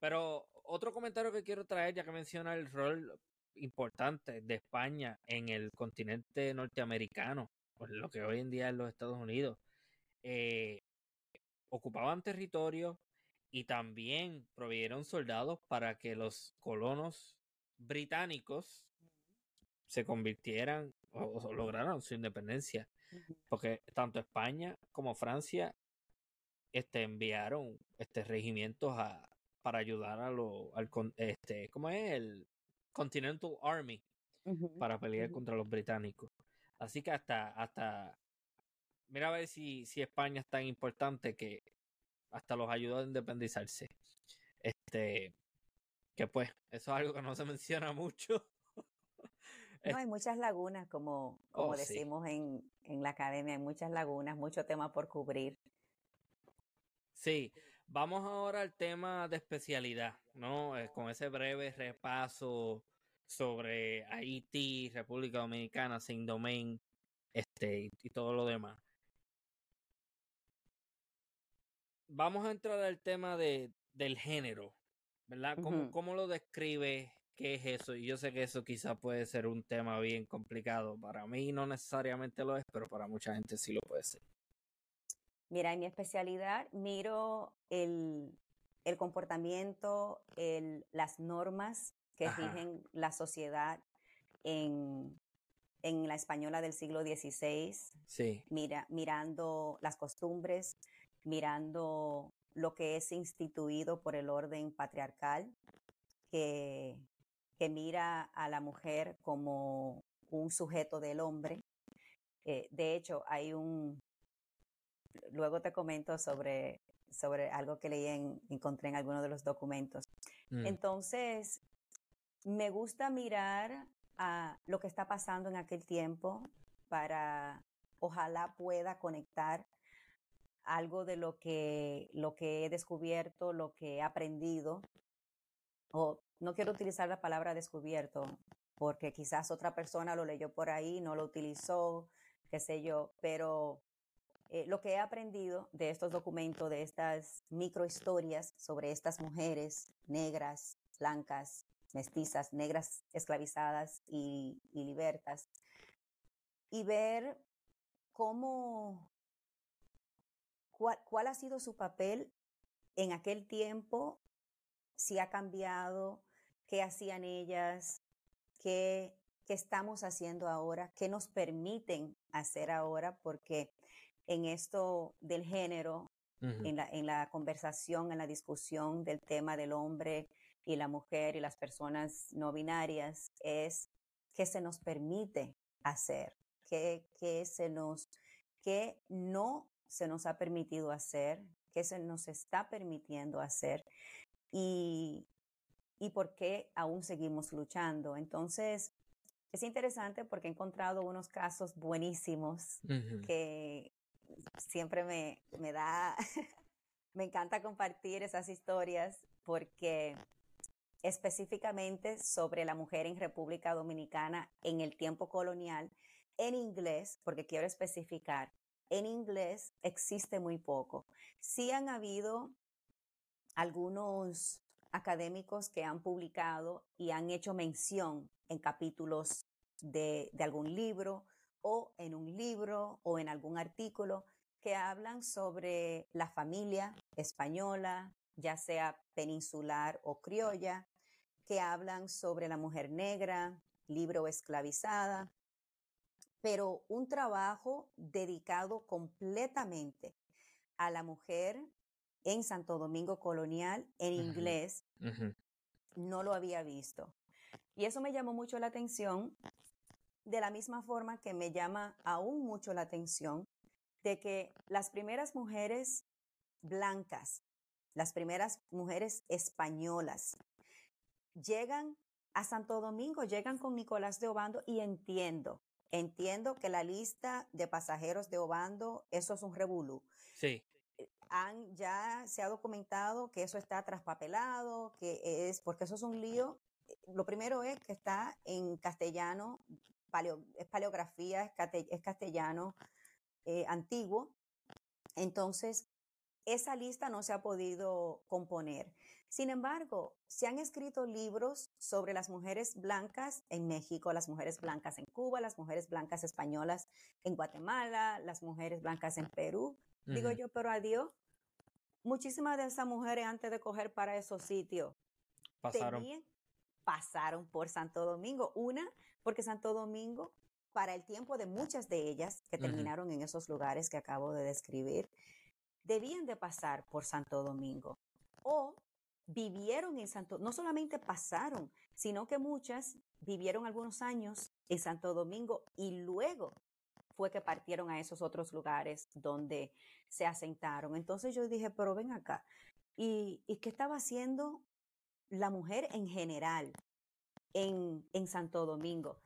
Pero otro comentario que quiero traer, ya que menciona el rol importante de España en el continente norteamericano, pues lo que hoy en día es los Estados Unidos. Eh, ocupaban territorio y también proveyeron soldados para que los colonos británicos se convirtieran o, lograran su independencia. Porque tanto España como Francia este, enviaron este, regimientos a, para ayudar a lo, al este, ¿cómo es? El Continental Army para pelear contra los británicos. Así que hasta, hasta mira a ver si, si España es tan importante que hasta los ayudó a independizarse. Este, que pues, eso es algo que no se (laughs) menciona mucho. No, hay muchas lagunas, como, como oh, decimos en, en la academia, hay muchas lagunas, mucho tema por cubrir. Sí, vamos ahora al tema de especialidad, ¿no? Eh, con ese breve repaso sobre Haití, República Dominicana, Saint Domingue, este, y todo lo demás. vamos a entrar al tema de, del género, ¿verdad? ¿Cómo, ¿Cómo, lo describe? ¿Qué es eso? Y yo sé que eso quizá puede ser un tema bien complicado. Para mí no necesariamente lo es, pero para mucha gente sí lo puede ser. Mira, en mi especialidad miro el, el comportamiento, el, las normas que rigen la sociedad en, en la española del siglo XVI. Sí. Mira, mirando las costumbres, mirando lo que es instituido por el orden patriarcal, que, que mira a la mujer como un sujeto del hombre. Eh, de hecho, hay un, luego te comento sobre, sobre algo que leí en, encontré en alguno de los documentos. Mm. Entonces, me gusta mirar a lo que está pasando en aquel tiempo para, ojalá pueda conectar algo de lo que, lo que he descubierto, lo que he aprendido, o no quiero utilizar la palabra descubierto, porque quizás otra persona lo leyó por ahí, no lo utilizó, qué sé yo, pero eh, lo que he aprendido de estos documentos, de estas microhistorias sobre estas mujeres negras, blancas, mestizas, negras esclavizadas y, libertas, y ver cómo ¿Cuál, ha sido su papel en aquel tiempo? Si ha cambiado, qué hacían ellas, qué, qué estamos haciendo ahora, qué nos permiten hacer ahora, porque en esto del género, en, la, en la conversación, en la discusión del tema del hombre, y la mujer y las personas no binarias es qué se nos permite hacer, qué, se nos, qué no se nos ha permitido hacer, qué se nos está permitiendo hacer y, y por qué aún seguimos luchando. Entonces, es interesante porque he encontrado unos casos buenísimos que siempre me, me da, (laughs) me encanta compartir esas historias porque específicamente sobre la mujer en República Dominicana en el tiempo colonial, en inglés, porque quiero especificar, en inglés existe muy poco. Sí han habido algunos académicos que han publicado y han hecho mención en capítulos de, de algún libro o en un libro o en algún artículo que hablan sobre la familia española, ya sea peninsular o criolla, que hablan sobre la mujer negra, libre o esclavizada, pero un trabajo dedicado completamente a la mujer en Santo Domingo Colonial en inglés, no lo había visto. Y eso me llamó mucho la atención, de la misma forma que me llama aún mucho la atención de que las primeras mujeres blancas, las primeras mujeres españolas, llegan a Santo Domingo, llegan con Nicolás de Obando y entiendo, entiendo que la lista de pasajeros de Obando, eso es un revolú. Sí. Han, ya se ha documentado que eso está traspapelado, que es, porque eso es un lío. Lo primero es que está en castellano, es paleografía, es castellano eh, antiguo. Entonces, esa lista no se ha podido componer. Sin embargo, se han escrito libros sobre las mujeres blancas en México, las mujeres blancas en Cuba, las mujeres blancas españolas en Guatemala, las mujeres blancas en Perú. Digo yo, pero adiós. Muchísimas de esas mujeres antes de coger para esos sitios pasaron. pasaron por Santo Domingo. Una, porque Santo Domingo para el tiempo de muchas de ellas que terminaron en esos lugares que acabo de describir, debían de pasar por Santo Domingo o vivieron en Santo, no solamente pasaron, sino que muchas vivieron algunos años en Santo Domingo y luego fue que partieron a esos otros lugares donde se asentaron. Entonces yo dije, pero ven acá, ¿y, y qué estaba haciendo la mujer en general en, en Santo Domingo?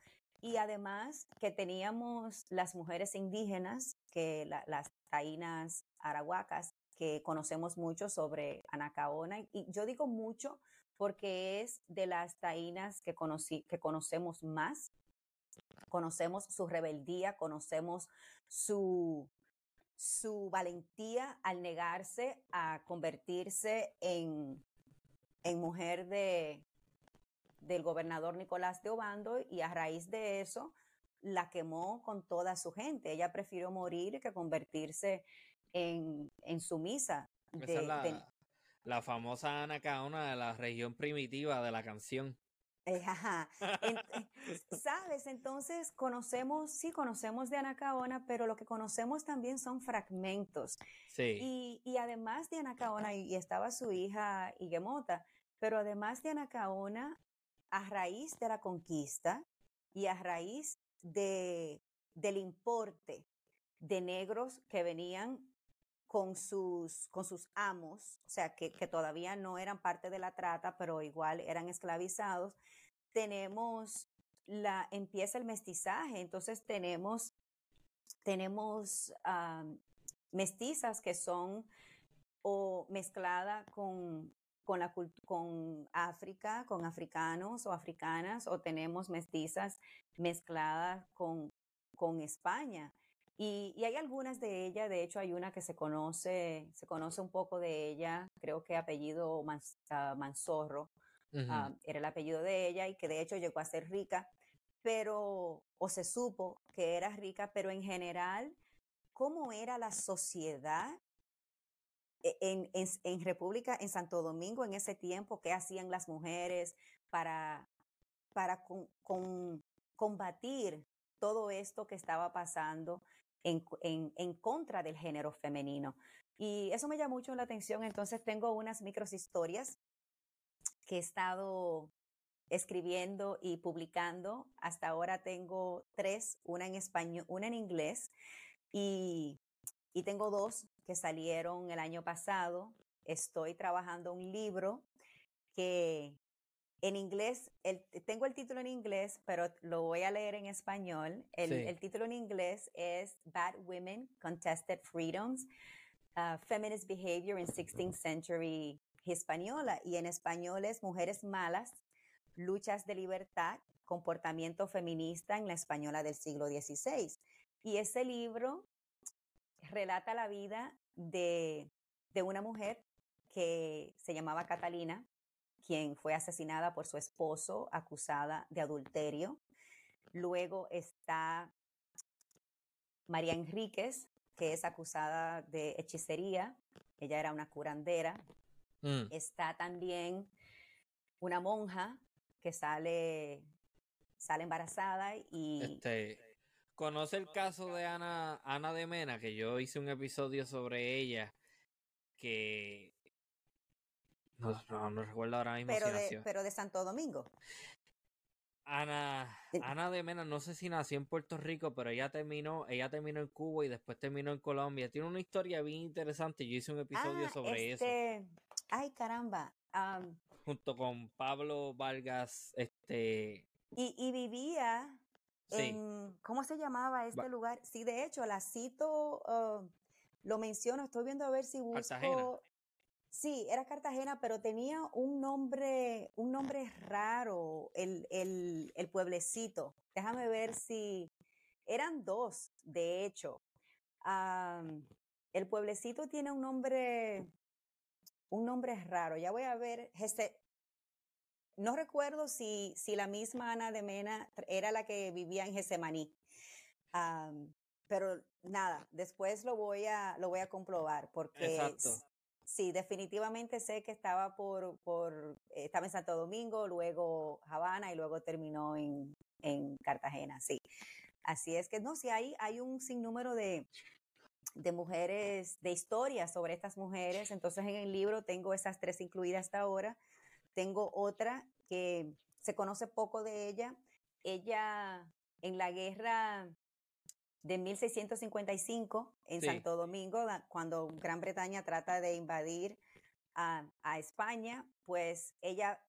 Y además que teníamos las mujeres indígenas, que las taínas arahuacas, que conocemos mucho sobre Anacaona. Y yo digo mucho porque es de las taínas que, conocí, que conocemos más. Conocemos su rebeldía, conocemos su, su valentía al negarse a convertirse en, en mujer de, del gobernador Nicolás de Obando y a raíz de eso la quemó con toda su gente. Ella prefirió morir que convertirse en, en sumisa. Es la, la famosa Anacaona de la región primitiva de la canción. Eh, ajá. (laughs) ¿Sabes? Entonces conocemos, sí, conocemos de Anacaona, pero lo que conocemos también son fragmentos. Sí. Y, y además de Anacaona, y, estaba su hija Iguemota, pero además de Anacaona, a raíz de la conquista y a raíz de, del importe de negros que venían con sus, con sus amos, o sea, que, que, todavía no eran parte de la trata, pero igual eran esclavizados, tenemos la, empieza el mestizaje, entonces tenemos, tenemos mestizas que son o mezclada con con, la, con África, con africanos o africanas, o tenemos mestizas mezcladas con, con España. Y, y, hay algunas de ellas, de hecho hay una que se conoce, se conoce un poco de ella, creo que apellido ah, Manzorro, ah, era el apellido de ella y que de hecho llegó a ser rica, pero, o se supo que era rica, pero en general, ¿cómo era la sociedad e, en, en, República, en Santo Domingo, en ese tiempo, qué hacían las mujeres para, para con, combatir todo esto que estaba pasando en, en, contra del género femenino. Y eso me llama mucho la atención. Entonces tengo unas micros historias que he estado escribiendo y publicando. Hasta ahora tengo tres, una en español, una en inglés y, y tengo dos que salieron el año pasado. Estoy trabajando un libro que en inglés, el, tengo el título en inglés, pero lo voy a leer en español. El, el título en inglés es Bad Women Contested Freedoms, uh, Feminist Behavior in 16th Century Hispaniola. Y en español es Mujeres Malas, Luchas de Libertad, Comportamiento Feminista en la Española del siglo XVI. Y ese libro relata la vida de, de una mujer que se llamaba Catalina, quien fue asesinada por su esposo, acusada de adulterio. Luego está María Enríquez, que es acusada de hechicería. Ella era una curandera. Mm. Está también una monja que sale, sale embarazada y... Este, ¿Conoce el caso de Ana, Ana de Mena? Que yo hice un episodio sobre ella que no, no, recuerdo ahora mismo pero si de, Pero de Santo Domingo. Ana, Ana de Mena, no sé si nació en Puerto Rico, pero ella terminó, ella terminó en Cuba y después terminó en Colombia. Tiene una historia bien interesante. Yo hice un episodio ah, sobre este... eso. Ay, caramba. Junto con Pablo Vargas, este. Y, y vivía en. ¿Cómo se llamaba este lugar? Sí, de hecho, la cito, uh, lo menciono, estoy viendo a ver si busco. Sí, era Cartagena, pero tenía un nombre, un nombre raro, el, el, el pueblecito. Déjame ver si eran dos, de hecho. el pueblecito tiene un nombre, un nombre raro. Ya voy a ver. No recuerdo si, si la misma Ana de Mena era la que vivía en Gesemaní. pero nada, después lo voy a, lo voy a comprobar porque Sí, definitivamente sé que estaba por, por, estaba en Santo Domingo, luego Habana y luego terminó en, en Cartagena, sí. Así es que no, sí hay, hay un sinnúmero de, de mujeres, de historias sobre estas mujeres. Entonces en el libro tengo esas tres incluidas hasta ahora. Tengo otra que se conoce poco de ella. Ella en la guerra de 1655 en Santo Domingo, cuando Gran Bretaña trata de invadir a, España, pues ella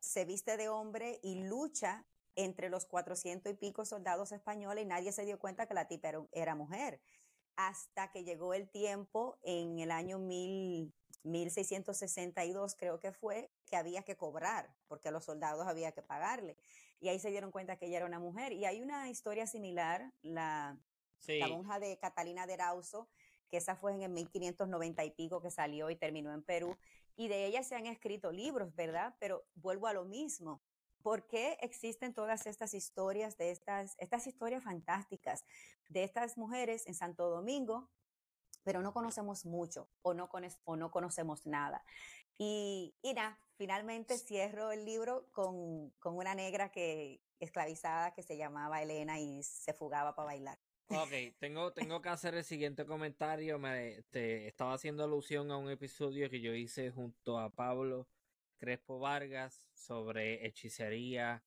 se viste de hombre y lucha entre los 400 y pico soldados españoles y nadie se dio cuenta que la tipa era, mujer. Hasta que llegó el tiempo en el año 1662, creo que fue, que había que cobrar, porque a los soldados había que pagarle. Y ahí se dieron cuenta que ella era una mujer. Y hay una historia similar, la, la monja de Catalina de Erauso, que esa fue en el 1590 y pico que salió y terminó en Perú. Y de ella se han escrito libros, ¿verdad? Pero vuelvo a lo mismo. ¿Por qué existen todas estas historias de estas, estas historias fantásticas de estas mujeres en Santo Domingo, pero no conocemos mucho o no, o no conocemos nada? Y, y nada, finalmente cierro el libro con, con una negra que esclavizada que se llamaba Elena y se fugaba para bailar. Ok, tengo, tengo que hacer el siguiente comentario. Me, te, estaba haciendo alusión a un episodio que yo hice junto a Pablo Crespo Vargas sobre hechicería,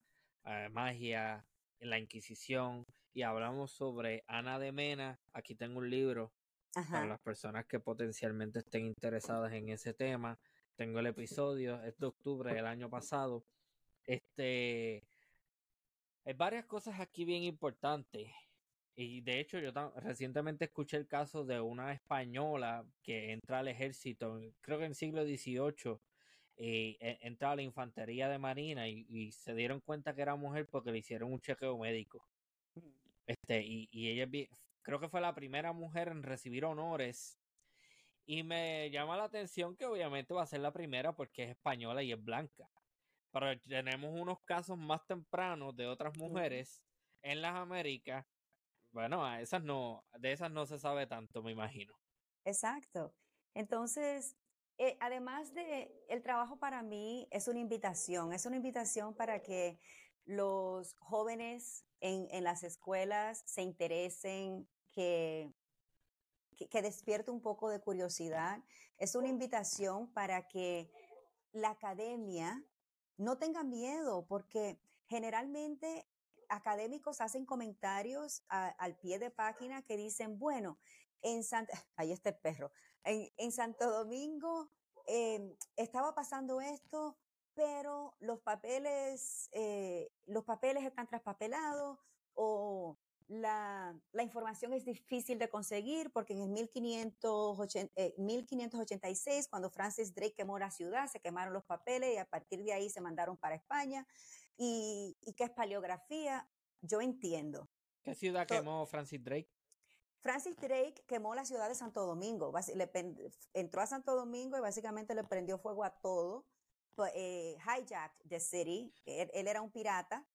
eh, magia, la Inquisición y hablamos sobre Ana de Mena. Aquí tengo un libro para las personas que potencialmente estén interesadas en ese tema. Tengo el episodio, es de octubre del año pasado. Este, hay varias cosas aquí bien importantes. Y de hecho, yo recientemente escuché el caso de una española que entra al ejército, creo que en el siglo XVIII, y e, entra a la infantería de marina y, se dieron cuenta que era mujer porque le hicieron un chequeo médico. Mm. Este, y, y ella creo que fue la primera mujer en recibir honores. Y me llama la atención que obviamente va a ser la primera porque es española y es blanca. Pero tenemos unos casos más tempranos de otras mujeres en las Américas bueno, a esas no, de esas no se sabe tanto, me imagino. Exacto. Entonces, eh, además de el trabajo para mí es una invitación, es una invitación para que los jóvenes en, en las escuelas se interesen, que, que, despierte un poco de curiosidad. Es una invitación para que la academia no tengan miedo, porque generalmente académicos hacen comentarios al pie de página que dicen, bueno, en (laughs) ahí está el perro, en, Santo Domingo em, estaba pasando esto, pero los papeles, eh, los papeles están traspapelados o la, información es difícil de conseguir porque en el 1586, eh, cuando Francis Drake quemó la ciudad, se quemaron los papeles y a partir de ahí se mandaron para España. ¿Y, y qué es paleografía? Yo entiendo. ¿Qué ciudad quemó Francis Drake? Francis Drake quemó la ciudad de Santo Domingo. entró a Santo Domingo y básicamente le prendió fuego a todo. Eh, hijack the city. Él, él, era un pirata.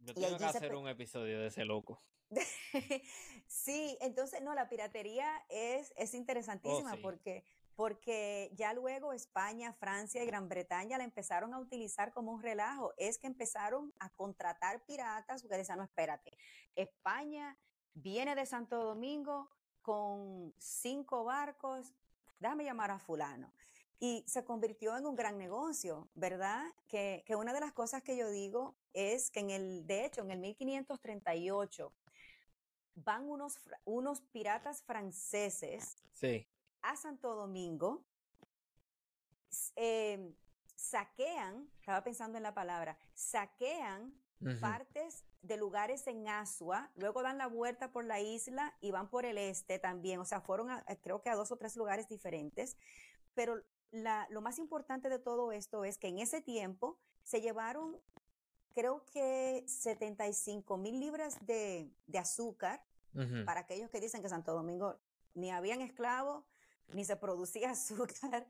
Yo tengo que hacer un episodio de ese loco. (laughs) sí, entonces, no, la piratería es, es oh, interesantísima porque, porque ya luego España, Francia y Gran Bretaña la empezaron a utilizar como un relajo. Es que empezaron a contratar piratas porque decían, no, espérate, España viene de Santo Domingo con cinco barcos, déjame llamar a fulano. Y se convirtió en un gran negocio, ¿verdad? Que, que una de las cosas que yo digo es que en el, de hecho, en el 1538, van unos, unos piratas franceses a Santo Domingo, em, saquean, estaba pensando en la palabra, saquean partes de lugares en Asua, luego dan la vuelta por la isla y van por el este también, o sea, fueron creo que a dos o tres lugares diferentes, pero la, lo más importante de todo esto es que en ese tiempo se llevaron creo que 75 mil libras de, azúcar, para aquellos que dicen que Santo Domingo ni habían esclavos, ni se producía (laughs) azúcar,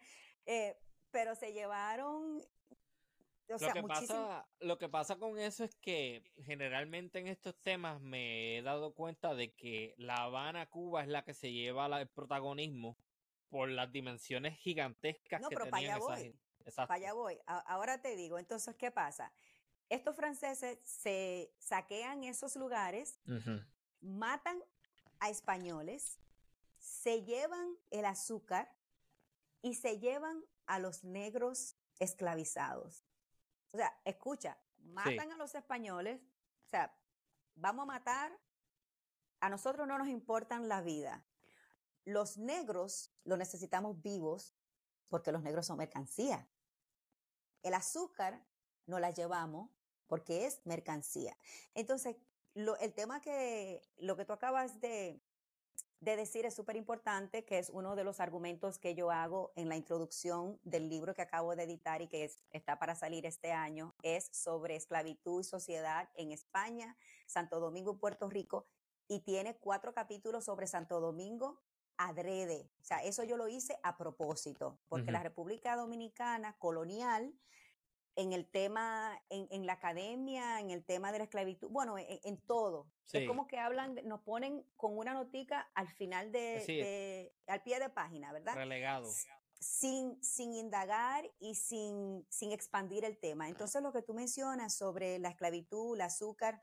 eh, pero se llevaron... lo, que pasa, lo que pasa con eso es que generalmente en estos temas me he dado cuenta de que La Habana, Cuba es la que se lleva el protagonismo por las dimensiones gigantescas no, que pero para allá voy. Para allá voy. ahora te digo, entonces, ¿qué pasa? Estos franceses se saquean esos lugares, matan a españoles, se llevan el azúcar y se llevan a los negros esclavizados. O sea, escucha, matan a los españoles, o sea, vamos a matar, a nosotros no nos importan la vida. Los negros los necesitamos vivos porque los negros son mercancía. El azúcar no la llevamos porque es mercancía. Entonces, el tema que lo que tú acabas de, decir es súper importante, que es uno de los argumentos que yo hago en la introducción del libro que acabo de editar y que está para salir este año, es sobre esclavitud y sociedad en España, Santo Domingo y Puerto Rico, y tiene cuatro capítulos sobre Santo Domingo adrede. O sea, eso yo lo hice a propósito, porque la República Dominicana colonial en el tema, en, la academia, en el tema de la esclavitud, bueno, en, todo. Es como que hablan, nos ponen con una notica al final de, al pie de página, ¿verdad? Relegado. Sin, sin indagar y sin, sin expandir el tema. Entonces, lo que tú mencionas sobre la esclavitud, el azúcar,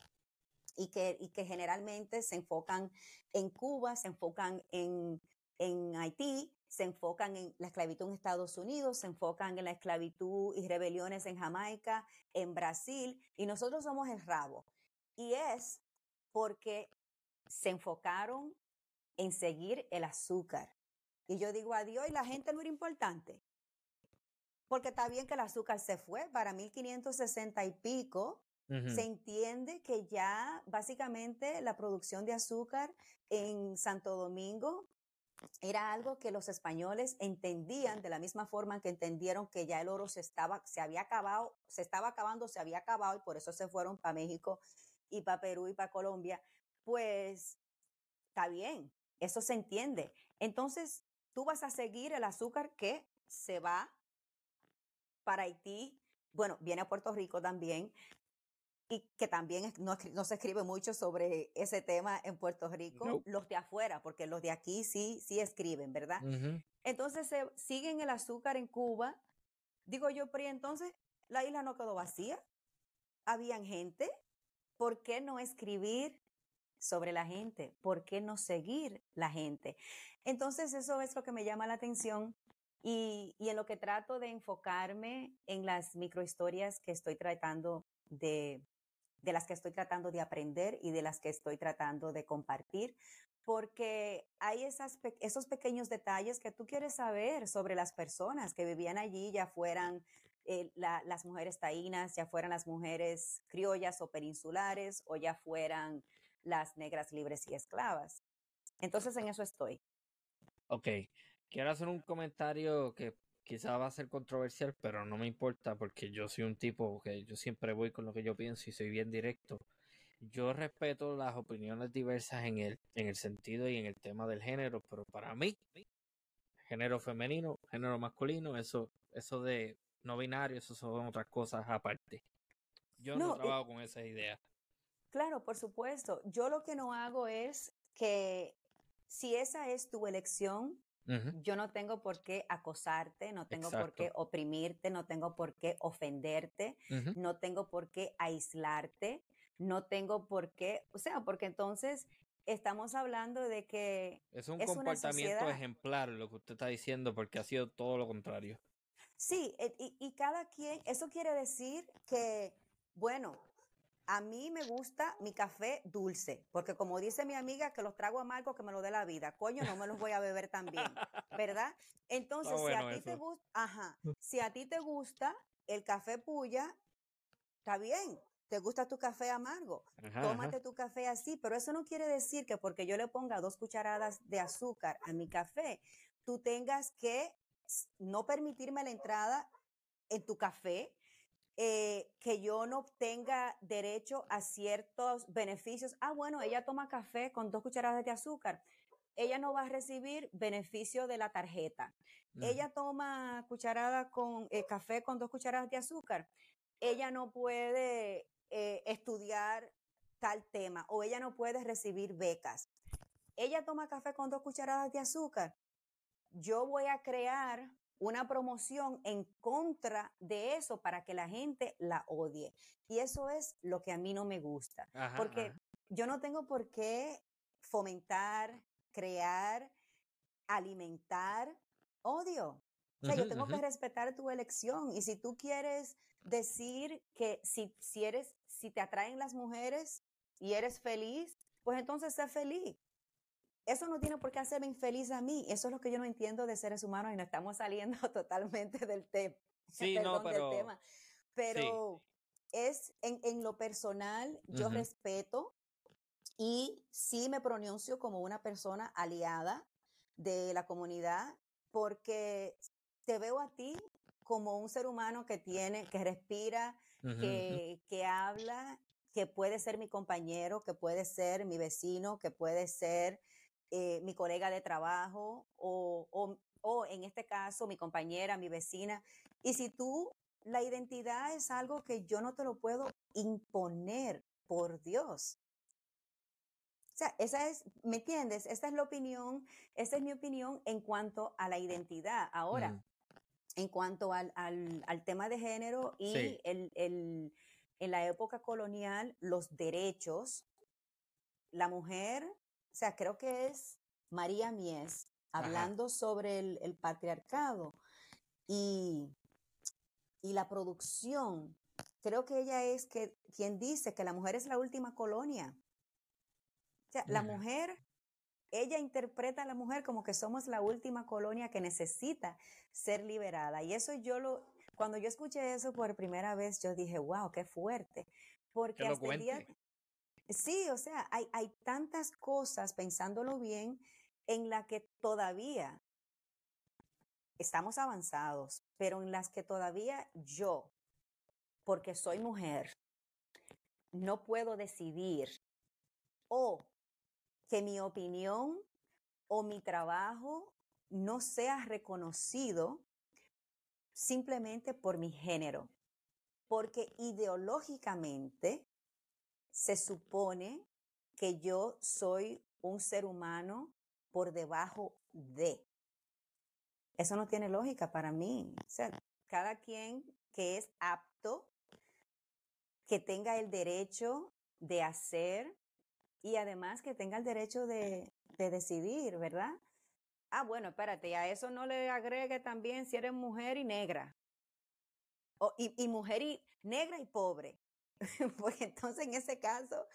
y que, y que generalmente se enfocan en Cuba, se enfocan en, en Haití, se enfocan en la esclavitud en Estados Unidos, se enfocan en la esclavitud y rebeliones en Jamaica, en Brasil, y nosotros somos el rabo. Y es porque se enfocaron en seguir el azúcar. Y yo digo adiós y la gente no era importante. Porque está bien que el azúcar se fue para 1560 y pico. Se entiende que ya básicamente la producción de azúcar en Santo Domingo era algo que los españoles entendían de la misma forma que entendieron que ya el oro se estaba, se había acabado, se estaba acabando, se había acabado y por eso se fueron para México y para Perú y para Colombia, pues está bien, eso se entiende. Entonces, tú vas a seguir el azúcar que se va para Haití, bueno, viene a Puerto Rico también, y que también no, se escribe mucho sobre ese tema en Puerto Rico, los de afuera, porque los de aquí sí, sí escriben, ¿verdad? Entonces se siguen el azúcar en Cuba. Digo yo, pero entonces la isla no quedó vacía. Habían gente. ¿Por qué no escribir sobre la gente? ¿Por qué no seguir la gente? Entonces eso es lo que me llama la atención Y, y en lo que trato de enfocarme en las microhistorias que estoy tratando de, de las que estoy tratando de aprender y de las que estoy tratando de compartir, porque hay esas, esos pequeños detalles que tú quieres saber sobre las personas que vivían allí, ya fueran eh, las mujeres taínas, ya fueran las mujeres criollas o peninsulares, o ya fueran las negras libres y esclavas. Entonces en eso estoy. Ok, quiero hacer un comentario que quizá va a ser controversial, pero no me importa porque yo soy un tipo que yo siempre voy con lo que yo pienso y soy bien directo. Yo respeto las opiniones diversas en el, en el sentido y en el tema del género, pero para mí, género femenino, género masculino, eso, eso de no binario, eso son otras cosas aparte. Yo no, trabajo con esa idea. Claro, por supuesto. Yo lo que no hago es que si esa es tu elección, yo no tengo por qué acosarte, no tengo por qué oprimirte, no tengo por qué ofenderte, no tengo por qué aislarte, no tengo por qué, o sea, porque entonces estamos hablando de que... Es un comportamiento ejemplar lo que usted está diciendo porque ha sido todo lo contrario. Sí, e, y, y cada quien, eso quiere decir que, bueno, a mí me gusta mi café dulce, porque como dice mi amiga, que los trago amargos que me lo dé la vida. Coño, no me los voy a beber también, ¿verdad? Entonces, si a ti te gusta, ajá, si a ti te gusta el café puya, está bien. ¿Te gusta tu café amargo? Tómate tu café así, pero eso no quiere decir que porque yo le ponga dos cucharadas de azúcar a mi café, tú tengas que no permitirme la entrada en tu café eh, que yo no tenga derecho a ciertos beneficios. Ah, bueno, ella toma café con dos cucharadas de azúcar. Ella no va a recibir beneficio de la tarjeta. Ella toma cucharada con eh, café con dos cucharadas de azúcar. Ella no puede eh, estudiar tal tema o ella no puede recibir becas. Ella toma café con dos cucharadas de azúcar. Yo voy a crear una promoción en contra de eso para que la gente la odie. Y eso es lo que a mí no me gusta, porque yo no tengo por qué fomentar, crear, alimentar odio. O sea, yo tengo que respetar tu elección y si tú quieres decir que si, si eres, si te atraen las mujeres y eres feliz, pues entonces sé feliz. Eso no tiene por qué hacerme infeliz a mí. Eso es lo que yo no entiendo de seres humanos y no estamos saliendo (laughs) totalmente del, sí, no, pero... tema. Pero es en, lo personal, yo respeto y sí me pronuncio como una persona aliada de la comunidad porque te veo a ti como un ser humano que tiene, que respira, que, que habla, que puede ser mi compañero, que puede ser mi vecino, que puede ser eh, mi colega de trabajo o, o, o en este caso mi compañera, mi vecina. Y si tú, la identidad es algo que yo no te lo puedo imponer, por Dios. O sea, esa es, ¿me entiendes? Esta es la opinión, esta es mi opinión en cuanto a la identidad. Ahora, mm. en cuanto al, al, al, tema de género y el, el, en la época colonial, los derechos, la mujer o sea, creo que es María Mies hablando sobre el, patriarcado y, y la producción. Creo que ella es que, quien dice que la mujer es la última colonia. O sea, la mujer, ella interpreta a la mujer como que somos la última colonia que necesita ser liberada. Y eso yo lo, cuando yo escuché eso por primera vez, yo dije, wow, qué fuerte. Porque hasta el día, Sí, o sea, hay, tantas cosas, pensándolo bien, en la que todavía estamos avanzados, pero en las que todavía yo, porque soy mujer, no puedo decidir o que mi opinión o mi trabajo no sea reconocido simplemente por mi género, porque ideológicamente se supone que yo soy un ser humano por debajo de. Eso no tiene lógica para mí. O sea, cada quien que es apto, que tenga el derecho de hacer y además que tenga el derecho de, de decidir, ¿verdad? Ah, bueno, espérate, a eso no le agregue también si eres mujer y negra. O, y mujer y negra y pobre. (laughs) Porque entonces en ese caso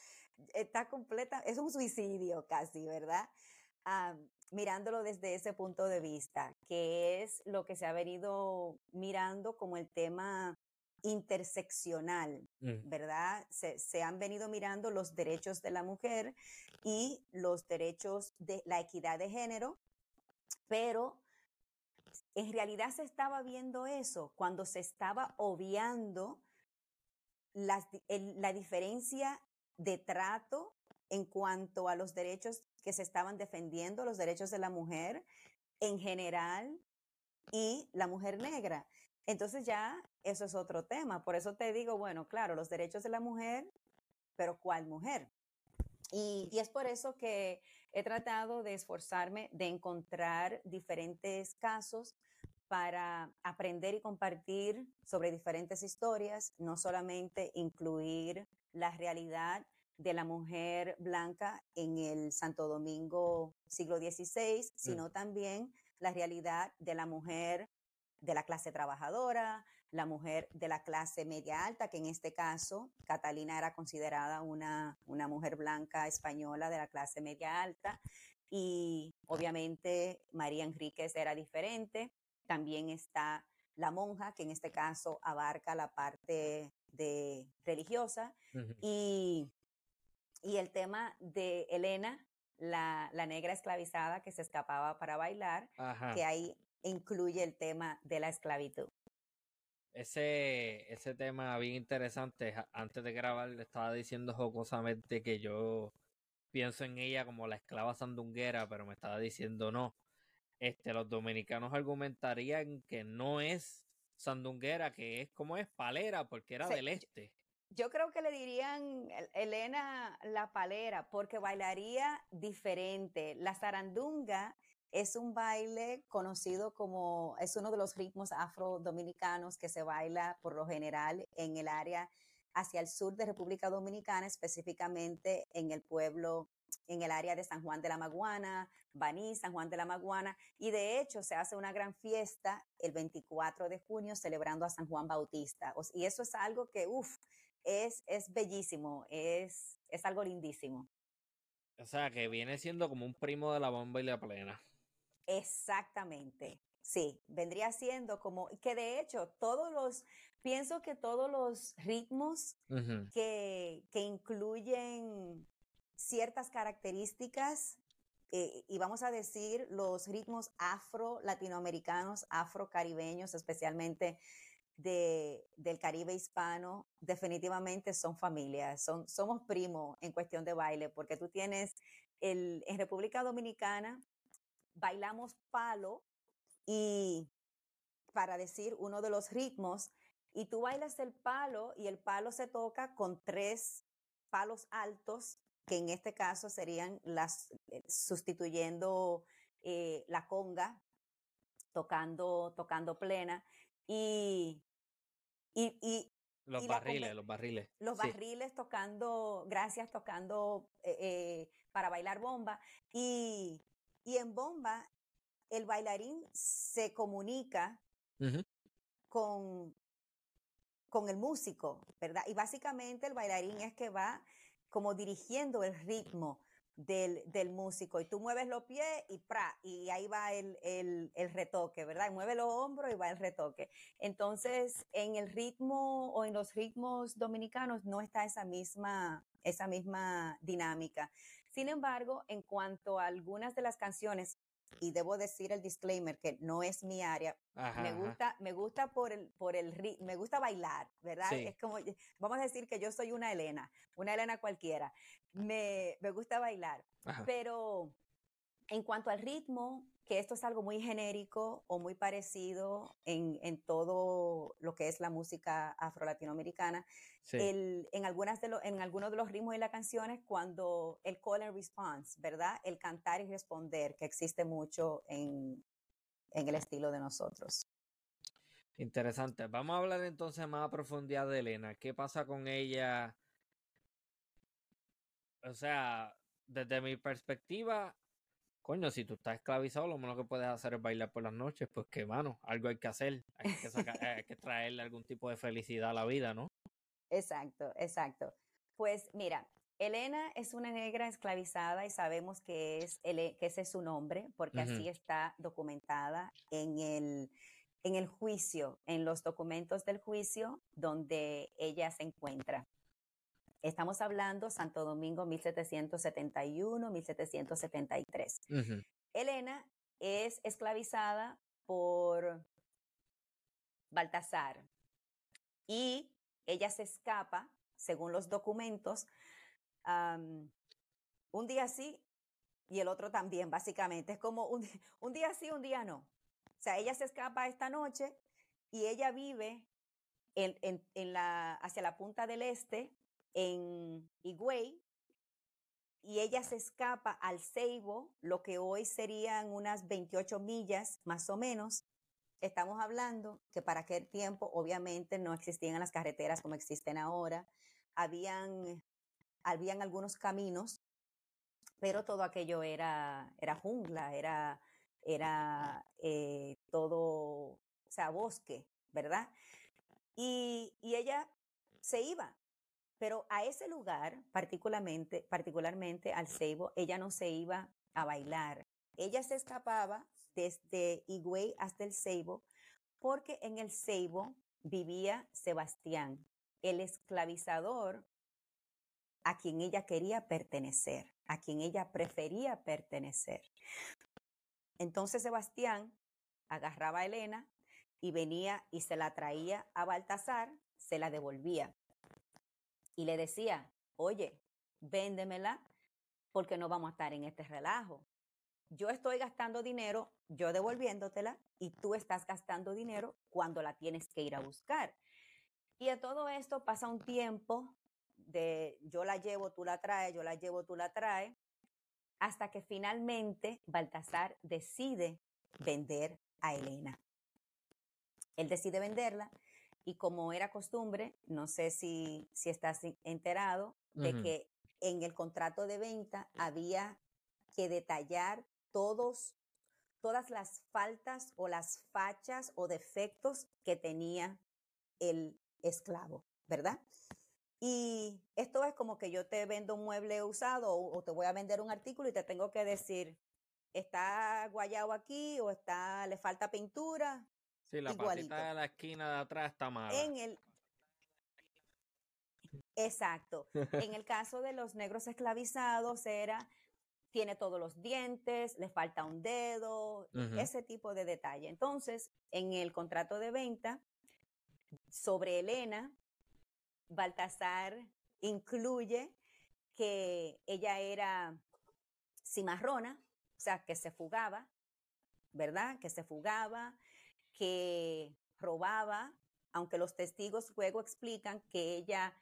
está completa, es un suicidio casi, ¿verdad? Ah, mirándolo desde ese punto de vista, que es lo que se ha venido mirando como el tema interseccional, Mm, ¿verdad? Se, se han venido mirando los derechos de la mujer y los derechos de la equidad de género, pero en realidad se estaba viendo eso cuando se estaba obviando el- la diferencia de trato en cuanto a los derechos que se estaban defendiendo, los derechos de la mujer en general y la mujer negra. Entonces ya eso es otro tema. Por eso te digo, bueno, claro, los derechos de la mujer, pero ¿cuál mujer? Y, y es por eso que he tratado de esforzarme de encontrar diferentes casos para aprender y compartir sobre diferentes historias, no solamente incluir la realidad de la mujer blanca en el Santo Domingo siglo XVI, sino también la realidad de la mujer de la clase trabajadora, la mujer de la clase media alta, que en este caso Catalina era considerada una, una mujer blanca española de la clase media alta y obviamente María Enríquez era diferente. También está la monja, que en este caso abarca la parte de religiosa y, y el tema de Elena, la, la negra esclavizada que se escapaba para bailar, Ajá. que ahí incluye el tema de la esclavitud. Ese, ese tema bien interesante. Antes de grabar le estaba diciendo jocosamente que yo pienso en ella como la esclava sandunguera, pero me estaba diciendo no. Este, los dominicanos argumentarían que no es sandunguera, que es como es palera, porque era Sí, del este. Yo creo que le dirían El- Elena la palera porque bailaría diferente. La zarandunga es un baile conocido como, es uno de los ritmos afrodominicanos que se baila por lo general en el área hacia el sur de República Dominicana, específicamente en el pueblo, en el área de San Juan de la Maguana, Baní, San Juan de la Maguana, y de hecho se hace una gran fiesta el 24 de junio celebrando a San Juan Bautista. Y eso es algo que, uff, es, es bellísimo, es, es algo lindísimo. O sea, que viene siendo como un primo de la bomba y la plena. Exactamente. Sí, vendría siendo como que de hecho todos los, pienso que todos los ritmos que, que incluyen ciertas características, eh, y vamos a decir los ritmos afro-latinoamericanos, afro-caribeños, especialmente de, del Caribe hispano, definitivamente son familias, son, somos primos en cuestión de baile, porque tú tienes el, en República Dominicana, bailamos palo y para decir uno de los ritmos, y tú bailas el palo y el palo se toca con tres palos altos, que en este caso serían las, eh, sustituyendo eh, la conga, tocando, tocando plena, y, y, y Los y barriles, los barriles. los Sí. barriles tocando, gracias, tocando eh, eh, para bailar bomba. Y, y en bomba, el bailarín se comunica con, con el músico, ¿verdad? Y básicamente el bailarín es que va como dirigiendo el ritmo del, del músico y tú mueves los pies y ¡pra! y ahí va el, el, el retoque, ¿verdad? Y mueve los hombros y va el retoque. Entonces, en el ritmo o en los ritmos dominicanos no está esa misma, esa misma dinámica. Sin embargo, en cuanto a algunas de las canciones, y debo decir el disclaimer que no es mi área, Ajá, me ajá. gusta, me gusta por el, por el ri- me gusta bailar, ¿verdad? Sí. Es como, vamos a decir que yo soy una Elena, una Elena cualquiera. Me, me gusta bailar. Ajá. Pero en cuanto al ritmo, que esto es algo muy genérico o muy parecido en, en todo lo que es la música afro-latinoamericana, Sí. el- en, algunas de lo- en algunos de los ritmos y las canciones, cuando el call and response, ¿verdad? El cantar y responder, que existe mucho en, en el estilo de nosotros. Interesante. Vamos a hablar entonces más a profundidad de Elena. ¿Qué pasa con ella? O sea, desde mi perspectiva, coño, si tú estás esclavizado, lo menos que puedes hacer es bailar por las noches, pues que, mano, algo hay que hacer, hay que, (laughs) hay que traerle algún tipo de felicidad a la vida, ¿no? Exacto, exacto. Pues mira, Elena es una negra esclavizada y sabemos que, es que ese es su nombre, porque así está documentada en el, en el juicio, en los documentos del juicio donde ella se encuentra. Estamos hablando Santo Domingo 1771, 1773. Elena es esclavizada por Baltasar y ella se escapa, según los documentos, un día sí y el otro también, básicamente. Es como un, (laughs) un día sí, un día no. O sea, ella se escapa esta noche y ella vive en, en, en la, hacia la punta del este, en Higüey, y ella se escapa al Ceibo, lo que hoy serían unas 28 millas más o menos. Estamos hablando que para aquel tiempo obviamente no existían las carreteras como existen ahora. Habían habían algunos caminos, pero todo aquello era, era jungla, era, era eh, todo, o sea, bosque, ¿verdad? Y, y ella se iba, pero a ese lugar, particularmente, particularmente al Ceibo, ella no se iba a bailar. Ella se escapaba desde Higüey hasta el Ceibo, porque en el Ceibo vivía Sebastián, el esclavizador a quien ella quería pertenecer, a quien ella prefería pertenecer. Entonces Sebastián agarraba a Elena y venía y se la traía a Baltasar, se la devolvía y le decía, oye, véndemela porque no vamos a estar en este relajo. Yo estoy gastando dinero, yo devolviéndotela, y tú estás gastando dinero cuando la tienes que ir a buscar. Y a todo esto pasa un tiempo de yo la llevo, tú la traes, yo la llevo, tú la traes, hasta que finalmente Baltasar decide vender a Elena. Él decide venderla y como era costumbre, no sé si, si estás enterado, de que en el contrato de venta había que detallar todos, todas las faltas o las fachas o defectos que tenía el esclavo, ¿verdad? Y esto es como que yo te vendo un mueble usado o, te voy a vender un artículo y te tengo que decir, está guayado aquí o está, le falta pintura. Sí, la patita de la esquina de atrás está mala. En el, Exacto. en el caso de los negros esclavizados era, tiene todos los dientes, le falta un dedo, ese tipo de detalle. Entonces, en el contrato de venta, sobre Elena, Baltasar incluye que ella era cimarrona, o sea, que se fugaba, ¿verdad? Que se fugaba, que robaba, aunque los testigos luego explican que ella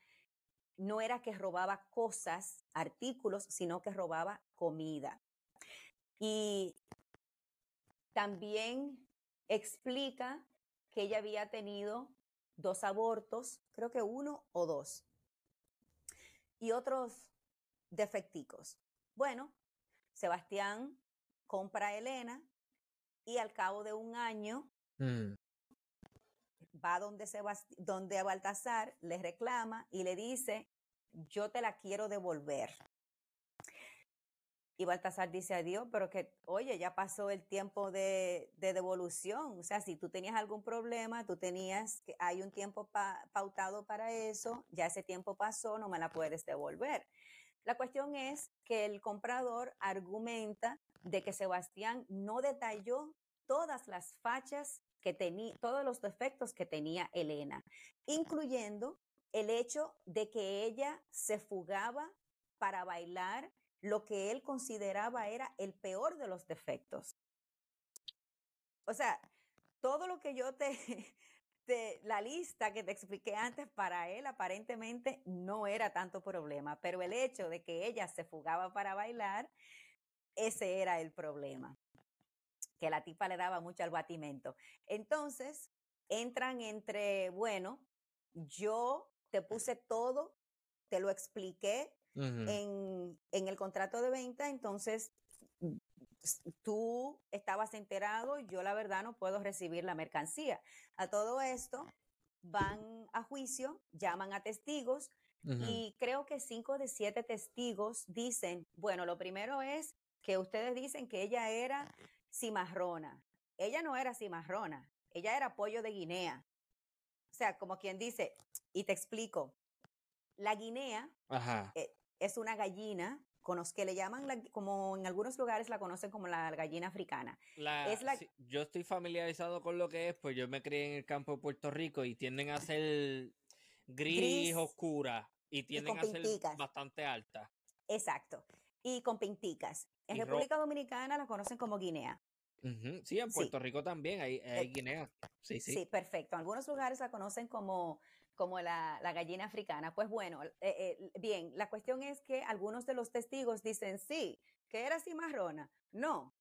no era que robaba cosas, artículos, sino que robaba comida. Y también explica que ella había tenido dos abortos, creo que uno o dos, y otros defecticos. Bueno, Sebastián compra a Elena y al cabo de un año mm. va donde, donde Baltasar le reclama y le dice, yo te la quiero devolver. Y Baltasar dice adiós, pero que, oye, ya pasó el tiempo de, devolución. O sea, si tú tenías algún problema, tú tenías que, hay un tiempo pautado para eso, ya ese tiempo pasó, no me la puedes devolver. La cuestión es que el comprador argumenta de que Sebastián no detalló todas las fachas que tenía, todos los defectos que tenía Elena, incluyendo el hecho de que ella se fugaba para bailar lo que él consideraba era el peor de los defectos. O sea, todo lo que yo te, (laughs) te, la lista que te expliqué antes para él aparentemente no era tanto problema, pero el hecho de que ella se fugaba para bailar, ese era el problema, que la tipa le daba mucho al batimento. Entonces, entran entre, bueno, yo te puse todo, te lo expliqué, en, el contrato de venta, entonces tú estabas enterado, yo la verdad no puedo recibir la mercancía. A todo esto van a juicio, llaman a testigos y creo que cinco de siete testigos dicen, bueno, lo primero es que ustedes dicen que ella era cimarrona. Ella no era cimarrona, ella era pollo de Guinea. O sea, como quien dice, y te explico, la guinea eh, es una gallina con los que le llaman, como en algunos lugares la conocen como la gallina africana. yo estoy familiarizado con lo que es, pues yo me crié en el campo de Puerto Rico y tienden a ser gris, oscura y tienden a ser bastante alta. Exacto. Y con pinticas. En República Dominicana la conocen como guinea. Sí, en Puerto Rico también hay, hay eh, guinea. Sí, sí. Sí, perfecto. En algunos lugares la conocen como como la, gallina africana. Pues bueno, eh, eh, bien, la cuestión es que algunos de los testigos dicen, sí, que era cimarrona. No,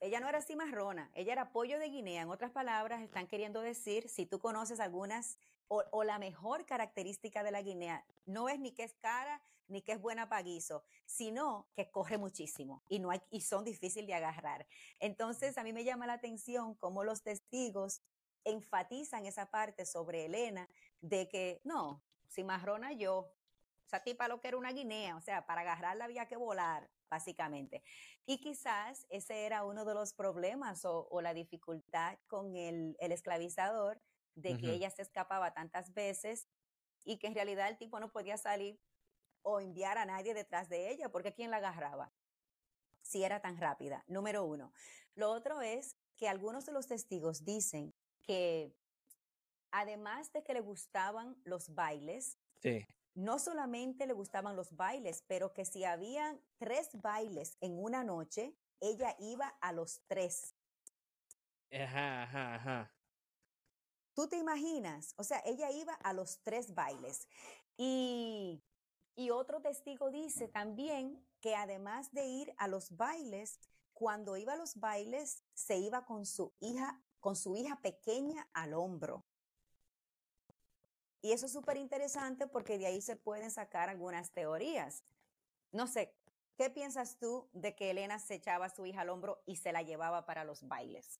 ella no era cimarrona, ella era pollo de Guinea. En otras palabras, están queriendo decir, si tú conoces algunas, o, la mejor característica de la Guinea, no es ni que es cara, ni que es buena para guiso, sino que corre muchísimo y, no hay, y son difíciles de agarrar. Entonces, a mí me llama la atención cómo los testigos enfatizan esa parte sobre Elena de que no, si marrona yo, esa tipa lo que era una guinea, o sea, para agarrarla había que volar, básicamente. Y quizás ese era uno de los problemas o, la dificultad con el, esclavizador, de que ella se escapaba tantas veces y que en realidad el tipo no podía salir o enviar a nadie detrás de ella, porque ¿quién la agarraba? Si era tan rápida, número uno. Lo otro es que algunos de los testigos dicen que además de que le gustaban los bailes, no solamente le gustaban los bailes, pero que si habían tres bailes en una noche, ella iba a los tres. Ajá, ajá, ajá. ¿Tú te imaginas? O sea, ella iba a los tres bailes. Y, y otro testigo dice también que además de ir a los bailes, cuando iba a los bailes, se iba con su hija con su hija pequeña al hombro. Y eso es súper interesante porque de ahí se pueden sacar algunas teorías. No sé, ¿qué piensas tú de que Elena se echaba a su hija al hombro y se la llevaba para los bailes?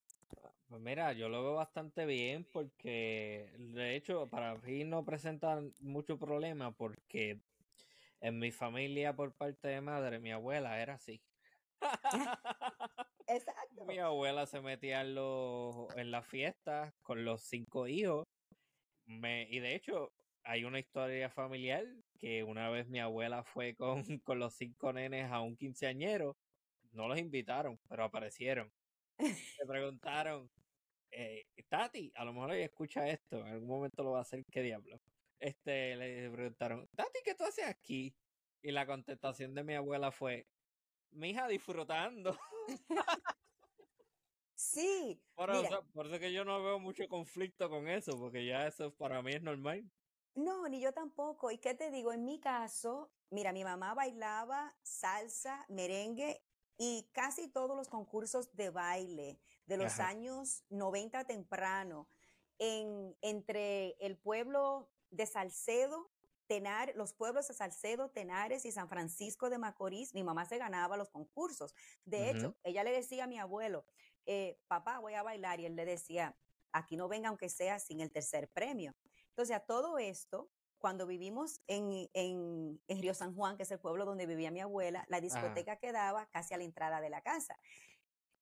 Pues mira, yo lo veo bastante bien porque de hecho para mí no presenta mucho problema porque en mi familia por parte de madre, mi abuela era así. (laughs) Exacto. Mi abuela se metía en, los, en las fiestas con los cinco hijos. Me, y de hecho, hay una historia familiar que una vez mi abuela fue con, (laughs) con los cinco nenes a un quinceañero. No los invitaron, pero aparecieron. Le (laughs) preguntaron, eh, Tati, a lo mejor ella escucha esto, en algún momento lo va a hacer, ¿qué diablo? Este, le preguntaron, Tati, ¿qué tú haces aquí? Y la contestación de mi abuela fue, mi hija disfrutando. (laughs) sí. Por, eso, que yo no veo mucho conflicto con eso, porque ya eso para mí es normal. No, ni yo tampoco. ¿Y qué te digo? En mi caso, mira, mi mamá bailaba salsa, merengue y casi todos los concursos de baile de los años 90 temprano en, entre el pueblo de Salcedo Tenar, los pueblos de Salcedo, Tenares y San Francisco de Macorís, mi mamá se ganaba los concursos. De hecho, ella le decía a mi abuelo, eh, papá, voy a bailar, y él le decía, aquí no venga aunque sea sin el tercer premio. Entonces, a todo esto, cuando vivimos en, en, Río San Juan, que es el pueblo donde vivía mi abuela, la discoteca quedaba casi a la entrada de la casa.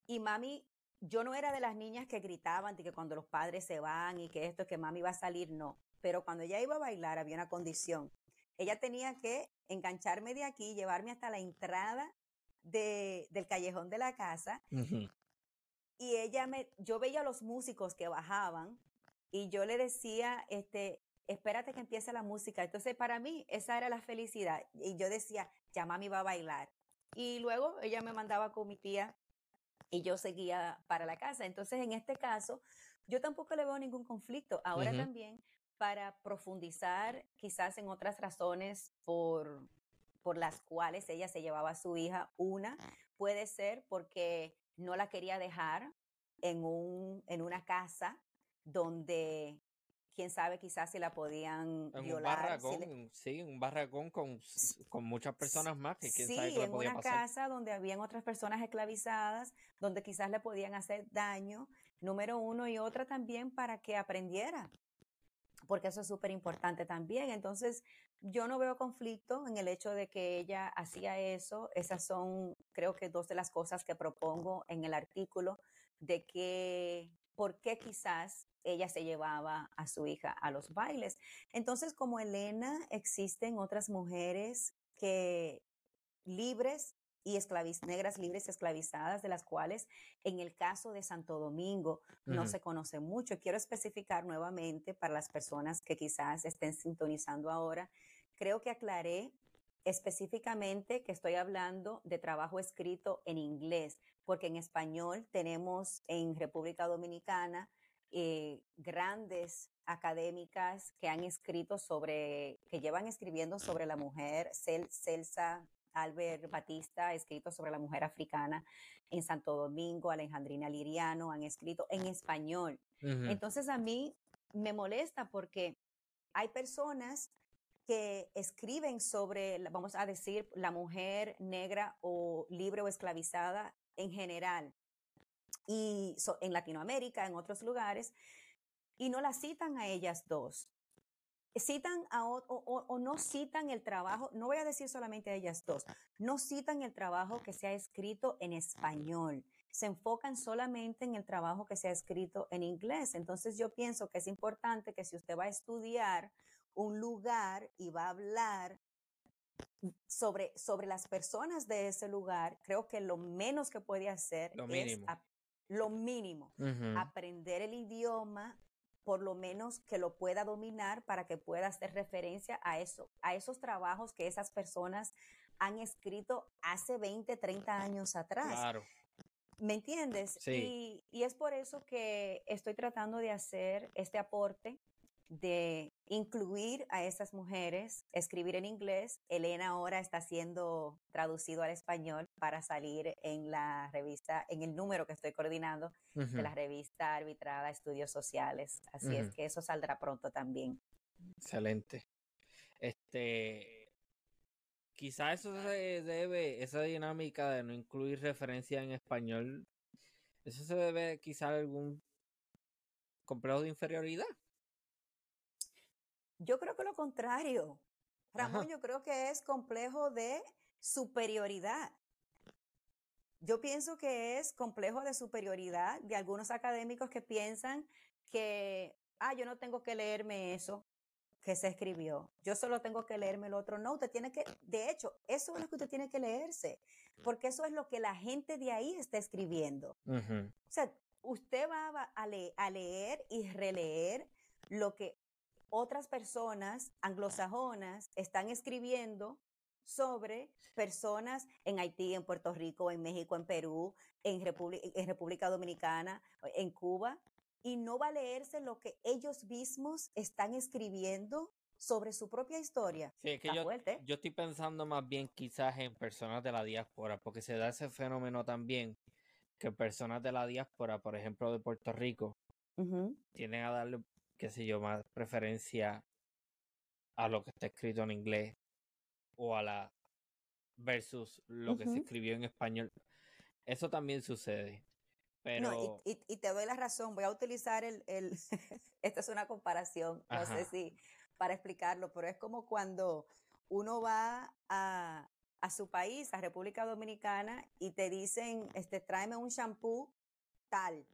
Y mami, yo no era de las niñas que gritaban de que cuando los padres se van y que esto, que mami va a salir, no pero cuando ella iba a bailar había una condición. Ella tenía que engancharme de aquí, llevarme hasta la entrada de, del callejón de la casa. Y ella me, yo veía a los músicos que bajaban y yo le decía, este, espérate que empiece la música. Entonces, para mí, esa era la felicidad. Y yo decía, ya mami va a bailar. Y luego ella me mandaba con mi tía y yo seguía para la casa. Entonces, en este caso, yo tampoco le veo ningún conflicto. Ahora también para profundizar quizás en otras razones por, por las cuales ella se llevaba a su hija. Una puede ser porque no la quería dejar en, un, en una casa donde quién sabe quizás si la podían En un si le- sí, un barracón con, con muchas personas más que quién sabe Sí, le en podía una pasar. casa donde habían otras personas esclavizadas, donde quizás le podían hacer daño, número uno, y otra también para que aprendiera, porque eso es súper importante también. Entonces, yo no veo conflicto en el hecho de que ella hacía eso. Esas son, creo que, dos de las cosas que propongo en el artículo, de que, por qué quizás ella se llevaba a su hija a los bailes. Entonces, como Elena, existen otras mujeres que libres y esclaviz negras libres esclavizadas, de las cuales en el caso de Santo Domingo no se conoce mucho. Quiero especificar nuevamente para las personas que quizás estén sintonizando ahora, creo que aclaré específicamente que estoy hablando de trabajo escrito en inglés, porque en español tenemos en República Dominicana eh, grandes académicas que han escrito sobre, que llevan escribiendo sobre la mujer, Cel- Celsa Albert Batista ha escrito sobre la mujer africana en Santo Domingo, Alejandrina Liriano han escrito en español. Entonces a mí me molesta porque hay personas que escriben sobre, vamos a decir, la mujer negra o libre o esclavizada en general y so- en Latinoamérica, en otros lugares, y no la citan a ellas dos. Citan a, o, o- o no citan el trabajo, no voy a decir solamente a ellas dos, no citan el trabajo que se ha escrito en español, se enfocan solamente en el trabajo que se ha escrito en inglés. Entonces yo pienso que es importante que si usted va a estudiar un lugar y va a hablar sobre, sobre las personas de ese lugar, creo que lo menos que puede hacer Lo es mínimo. lo mínimo aprender el idioma, por lo menos que lo pueda dominar para que pueda hacer referencia a eso, a esos trabajos que esas personas han escrito hace 20, 30 años atrás. Claro. ¿Me entiendes? Sí. Y, y es por eso que estoy tratando de hacer este aporte de incluir a esas mujeres, escribir en inglés. Elena ahora está siendo traducido al español para salir en la revista, en el número que estoy coordinando de la revista arbitrada Estudios Sociales. Así es que eso saldrá pronto también. Excelente. Este, quizá eso se debe, esa dinámica de no incluir referencia en español, eso se debe quizá a algún complejo de inferioridad. Yo creo que lo contrario. Ramón, Ajá. yo creo que es complejo de superioridad. Yo pienso que es complejo de superioridad de algunos académicos que piensan que, ah, yo no tengo que leerme eso que se escribió, yo solo tengo que leerme el otro. No, usted tiene que, de hecho, eso es lo que usted tiene que leerse, porque eso es lo que la gente de ahí está escribiendo. O sea, usted va a, a le- a leer y releer lo que otras personas anglosajonas están escribiendo sobre personas en Haití, en Puerto Rico, en México, en Perú, en, Repúbli- en República Dominicana, en Cuba, y no va a leerse lo que ellos mismos están escribiendo sobre su propia historia. Sí, es que yo, yo estoy pensando más bien quizás en personas de la diáspora, porque se da ese fenómeno también que personas de la diáspora, por ejemplo de Puerto Rico, Ujú. tienden a darle, qué sé yo, más preferencia a lo que está escrito en inglés o a la versus lo que se escribió en español. Eso también sucede. Pero No, y, y- y te doy la razón, voy a utilizar el, el (laughs) esta es una comparación, no sé si para explicarlo, pero es como cuando uno va a, a su país, a República Dominicana, y te dicen, este, tráeme un shampoo tal.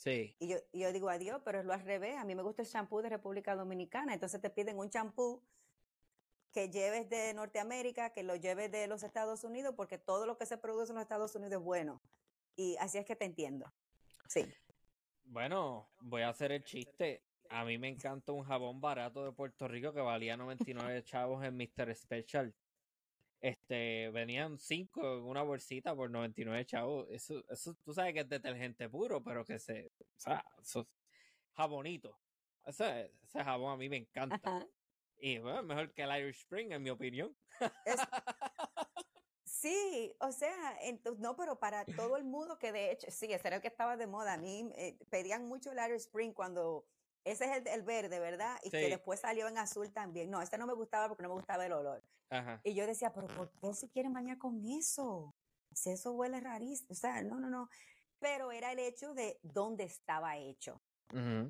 Sí, Y yo, y yo digo, adiós, pero es lo al revés, a mí me gusta el shampoo de República Dominicana, entonces te piden un shampoo que lleves de Norteamérica, que lo lleves de los Estados Unidos, porque todo lo que se produce en los Estados Unidos es bueno. Y así es que te entiendo. Sí. bueno, voy a hacer el chiste. A mí me encanta un jabón barato de Puerto Rico que valía 99 chavos en Mr. Special. Este, venían cinco en una bolsita por 99 chavos. Eso, eso, tú sabes que es detergente puro, pero que se, o sea, eso es jabonito. Ese, ese jabón a mí me encanta. Ajá. Y bueno, mejor que el Irish Spring, en mi opinión. Es- (laughs) sí, o sea, ento- no, pero para todo el mundo que de hecho, sí, ese era el que estaba de moda. A mí eh, pedían mucho el Irish Spring cuando Ese es el, verde, ¿verdad? Y que después salió en azul también. No, este no me gustaba porque no me gustaba el olor. Y yo decía, pero ¿por qué se quieren bañar con eso? Si eso huele rarísimo. O sea, no, no, no. Pero era el hecho de dónde estaba hecho,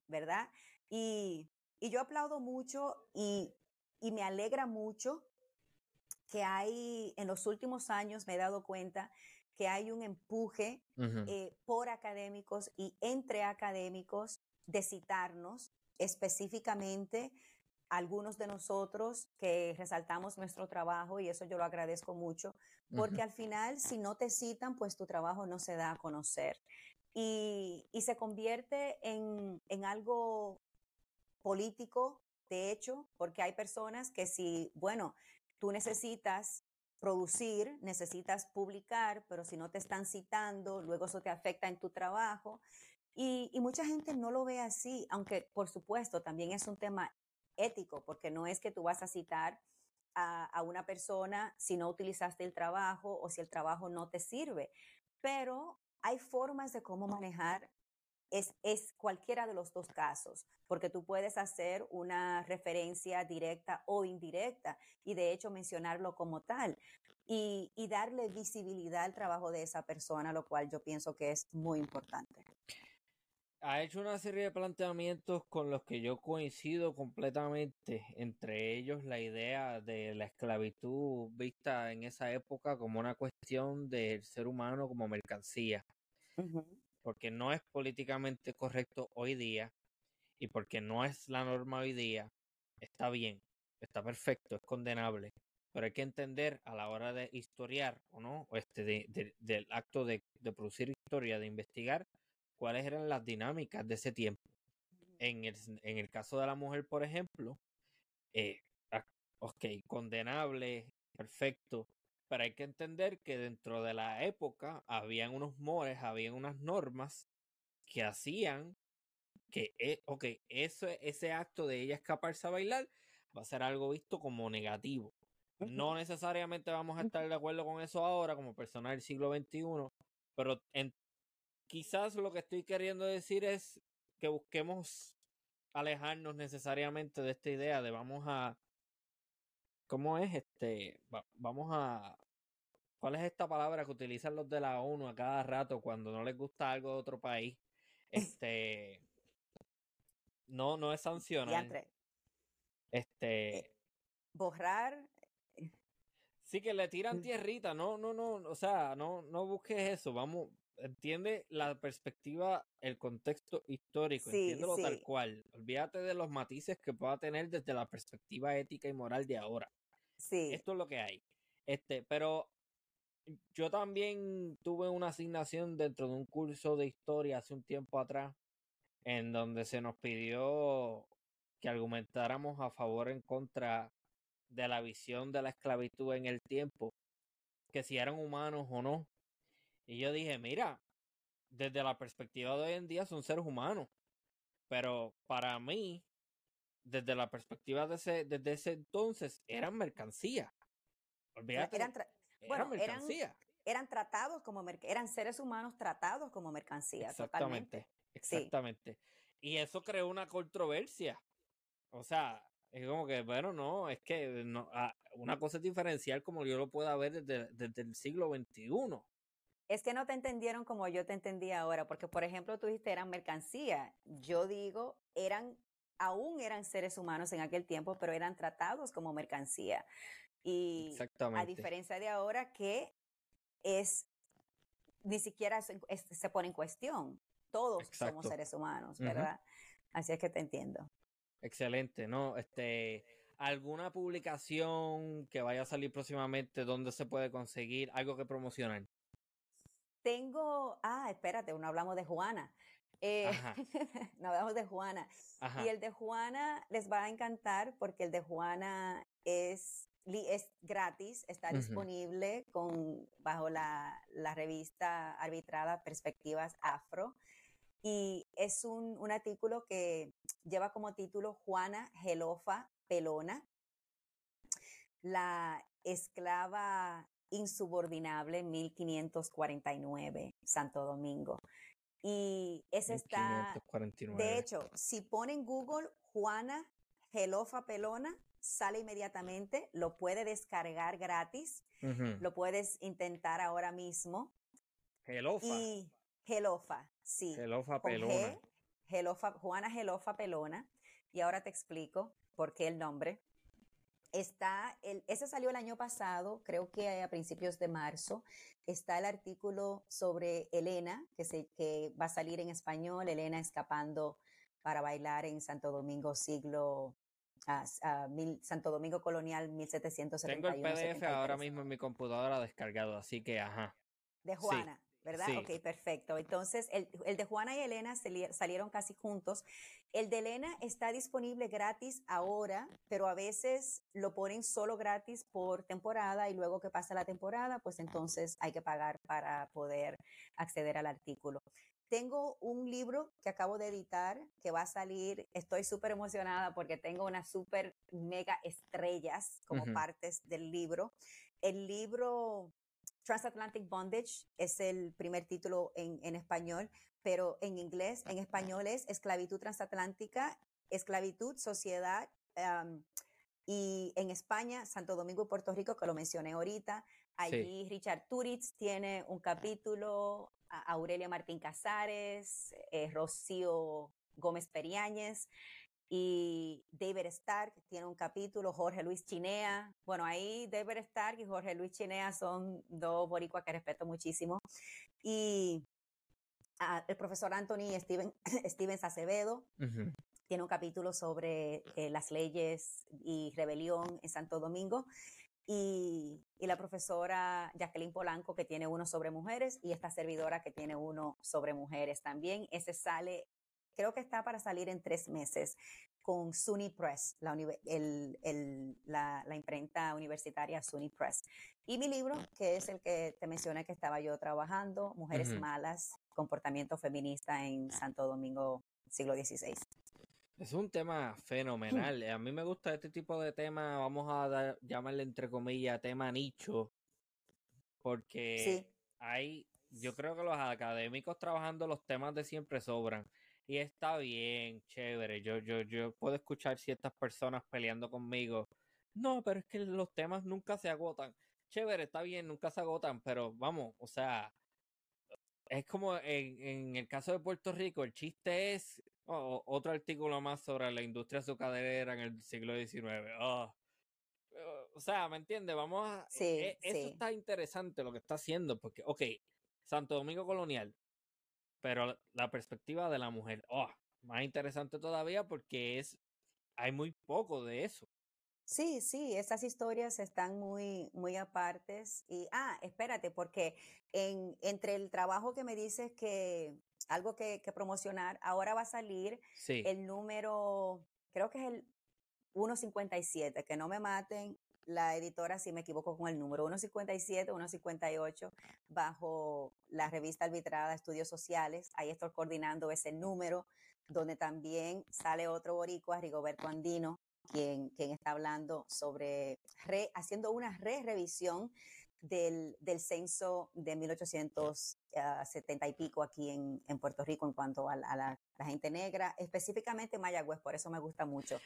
¿verdad? Y, y, yo aplaudo mucho y, y me alegra mucho que hay, en los últimos años me he dado cuenta que hay un empuje eh, por académicos y entre académicos de citarnos específicamente algunos de nosotros que resaltamos nuestro trabajo y eso yo lo agradezco mucho, porque al final si no te citan, pues tu trabajo no se da a conocer y, y se convierte en, en algo político, de hecho, porque hay personas que si, bueno, tú necesitas producir, necesitas publicar, pero si no te están citando, luego eso te afecta en tu trabajo. Y, mucha gente no lo ve así, aunque por supuesto también es un tema ético, porque no es que tú vas a citar a, una persona si no utilizaste el trabajo o si el trabajo no te sirve, pero hay formas de cómo manejar es, es, cualquiera de los dos casos, porque tú puedes hacer una referencia directa o indirecta y de hecho mencionarlo como tal y, y darle visibilidad al trabajo de esa persona, lo cual yo pienso que es muy importante ha hecho una serie de planteamientos con los que yo coincido completamente, entre ellos la idea de la esclavitud vista en esa época como una cuestión del ser humano como mercancía, porque no es políticamente correcto hoy día y porque no es la norma hoy día, está bien, está perfecto, es condenable, pero hay que entender a la hora de historiar o no, este del acto de producir historia, de investigar, cuáles eran las dinámicas de ese tiempo. En el, en el caso de la mujer, por ejemplo, eh, ok, condenable, perfecto, pero hay que entender que dentro de la época habían unos mores, habían unas normas que hacían que, eh, ok, ese, ese acto de ella escaparse a bailar va a ser algo visto como negativo. No necesariamente vamos a estar de acuerdo con eso ahora como personas del siglo XXI, pero en, quizás lo que estoy queriendo decir es que busquemos alejarnos necesariamente de esta idea de vamos a ¿cómo es este? vamos a ¿Cuál es esta palabra que utilizan los de la ONU a cada rato cuando no les gusta algo de otro país? (laughs) Este no no es sancionar. Este eh, borrar Sí que le tiran mm. tierrita, no, no, no, o sea, no, no busques eso, vamos, entiende la perspectiva, el contexto histórico, entiéndelo tal cual. Olvídate de los matices que pueda tener desde la perspectiva ética y moral de ahora. Sí. Esto es lo que hay. Este, pero yo también tuve una asignación dentro de un curso de historia hace un tiempo atrás, en donde se nos pidió que argumentáramos a favor o en contra de la visión de la esclavitud en el tiempo, que si eran humanos o no, y yo dije, mira, desde la perspectiva de hoy en día son seres humanos. Pero para mí, desde la perspectiva de ese, desde ese entonces, eran mercancía. Olvídate. Eran, bueno, mercancía. Eran, tratados como eran seres humanos tratados como mercancía. Exactamente. Exactamente. Y eso creó una controversia. O sea, es como que, bueno, no, es que no, ah, una cosa es diferencial como yo lo pueda ver desde, desde el siglo XXI. Es que no te entendieron como yo te entendí ahora, porque por ejemplo tú dijiste eran mercancía. Yo digo, eran, aún eran seres humanos en aquel tiempo, pero eran tratados como mercancía. Y a diferencia de ahora que es, ni siquiera se, pone en cuestión. Todos somos seres humanos, ¿verdad? Así es que te entiendo. Excelente, ¿no? Este, ¿alguna publicación que vaya a salir próximamente donde se puede conseguir algo que promocionar? Tengo, ah, espérate, no hablamos de Juana. Eh, (laughs) no hablamos de Juana. Y el de Juana les va a encantar porque el de Juana es, es gratis, está disponible con, bajo la, la, revista arbitrada Perspectivas Afro. Y es un, un artículo que lleva como título Juana Gelofa Pelona, la esclava insubordinable 1549, Santo Domingo. Y ese está, de hecho, si ponen Google Juana Gelofa Pelona, sale inmediatamente, lo puede descargar gratis, lo puedes intentar ahora mismo. Gelofa. Y Gelofa, sí. Gelofa Pelona. Gelofa, Juana Gelofa Pelona. Y ahora te explico por qué el nombre. Está, el, ese salió el año pasado, creo que a principios de marzo. Está el artículo sobre Elena, que, se, que va a salir en español, Elena escapando para bailar en Santo Domingo siglo Santo Domingo Colonial 1771. Tengo el PDF ahora mismo en mi computadora descargado, así que ajá. De Juana. ¿Verdad? Ok, perfecto. Entonces, el, el, de Juana y Elena salieron casi juntos. El de Elena está disponible gratis ahora, pero a veces lo ponen solo gratis por temporada y luego que pasa la temporada, pues entonces hay que pagar para poder acceder al artículo. Tengo un libro que acabo de editar que va a salir. Estoy súper emocionada porque tengo unas súper mega estrellas como partes del libro. El libro Transatlantic Bondage es el primer título en, español, pero en inglés, en español es Esclavitud Transatlántica, Esclavitud, Sociedad. y en España, Santo Domingo y Puerto Rico, que lo mencioné ahorita, allí Richard Turitz tiene un capítulo, Aurelia Martín Casares, eh, Rocío Gómez Periáñez, y David Stark tiene un capítulo, Jorge Luis Chinea. Bueno, ahí David Stark y Jorge Luis Chinea son dos boricuas que respeto muchísimo. Y ah, el profesor Anthony Steven, (coughs) Stevens Acevedo tiene un capítulo sobre eh, las leyes y rebelión en Santo Domingo. Y, y, la profesora Jacqueline Polanco que tiene uno sobre mujeres y esta servidora que tiene uno sobre mujeres también. Ese sale creo que está para salir en tres meses con SUNY Press, la, la, imprenta universitaria SUNY Press. Y mi libro, que es el que te mencioné que estaba yo trabajando, Mujeres Malas, Comportamiento Feminista en Santo Domingo, siglo XVI. Es un tema fenomenal. A mí me gusta este tipo de tema, vamos a llamarle entre comillas tema nicho, porque hay, yo creo que los académicos trabajando los temas de siempre sobran. Y está bien, chévere. Yo, yo, yo puedo escuchar ciertas personas peleando conmigo. No, pero es que los temas nunca se agotan. Chévere, está bien, nunca se agotan, pero vamos, o sea, es como en, en el caso de Puerto Rico, el chiste es otro artículo más sobre la industria azucarera en el siglo XIX. Ah, o sea, ¿me entiendes? Vamos a... Sí, e, eso está interesante lo que está haciendo, porque, ok, Santo Domingo Colonial, pero la perspectiva de la mujer, oh, más interesante todavía porque es hay muy poco de eso. Sí, sí, esas historias están muy, muy apartes. Y, ah, espérate, porque en, entre el trabajo que me dices que algo que, que promocionar, ahora va a salir el número, creo que es el 157, que no me maten, la editora, si me equivoco con el número, 157, 158, bajo la revista arbitrada Estudios Sociales. Ahí estoy coordinando ese número, donde también sale otro boricua, Rigoberto Andino, quien, quien está hablando sobre, haciendo una re-revisión del, del, censo de 1870 y pico aquí en, en Puerto Rico en cuanto a, la, la, gente negra, específicamente Mayagüez, por eso me gusta mucho.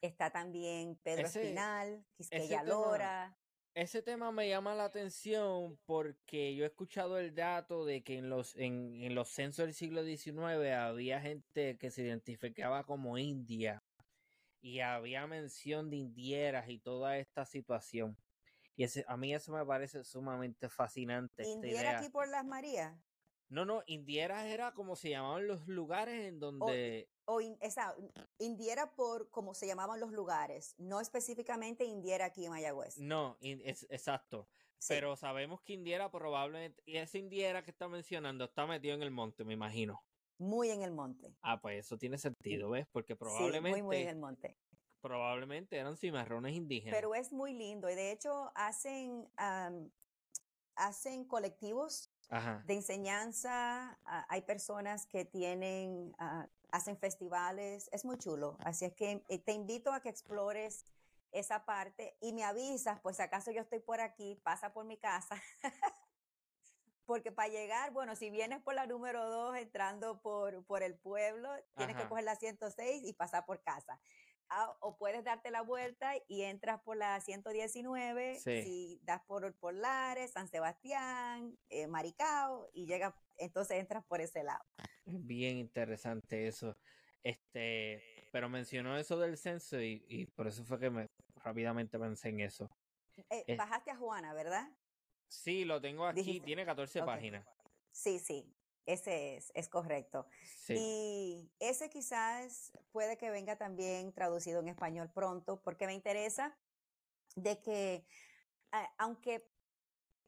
Está también Pedro Espinal, Quisqueya Lora. ese tema me llama la atención porque yo he escuchado el dato de que en los, en, en los censos del siglo XIX había gente que se identificaba como india y había mención de indieras y toda esta situación. Y ese, a mí eso me parece sumamente fascinante. ¿Indiera aquí por las Marías? No, no, Indieras era como se llamaban los lugares en donde o esa, Indiera por como se llamaban los lugares, no específicamente Indiera aquí en Mayagüez. No, es, exacto. Pero sabemos que Indiera probablemente, y ese Indiera que está mencionando está metido en el monte, me imagino. Muy en el monte. Ah, pues eso tiene sentido, ¿ves? Porque probablemente... muy, muy en el monte. Probablemente eran cimarrones indígenas. Pero es muy lindo y de hecho hacen, hacen colectivos de enseñanza. hay personas que tienen ah, hacen festivales, es muy chulo. Así es que eh, te invito a que explores esa parte y me avisas, pues acaso yo estoy por aquí, pasa por mi casa (laughs) porque para llegar, bueno, si vienes por la número 2 entrando por, por el pueblo, tienes que coger la 106 y pasar por casa. Ah, o puedes darte la vuelta y entras por la 119, si das por, por Lares, San Sebastián, eh, Maricao y llegas, entonces entras por ese lado. Bien interesante eso. Este, pero mencionó eso del censo y, por eso fue que me rápidamente pensé en eso. Eh, bajaste a Juana, ¿verdad? Sí, lo tengo aquí, tiene 14 páginas. Sí, sí, ese es, es correcto. Y ese quizás puede que venga también traducido en español pronto, porque me interesa de que, aunque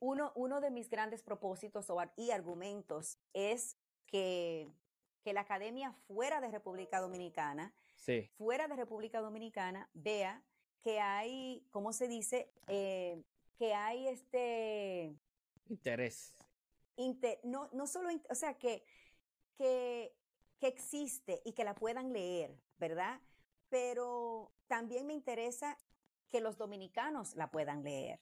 uno, uno de mis grandes propósitos y argumentos es que, que la academia fuera de República Dominicana, fuera de República Dominicana, vea que hay, ¿cómo se dice? Eh, que hay este... Interés no, no solo, o sea, que, que, que existe y que la puedan leer, ¿verdad? Pero también me interesa que los dominicanos la puedan leer.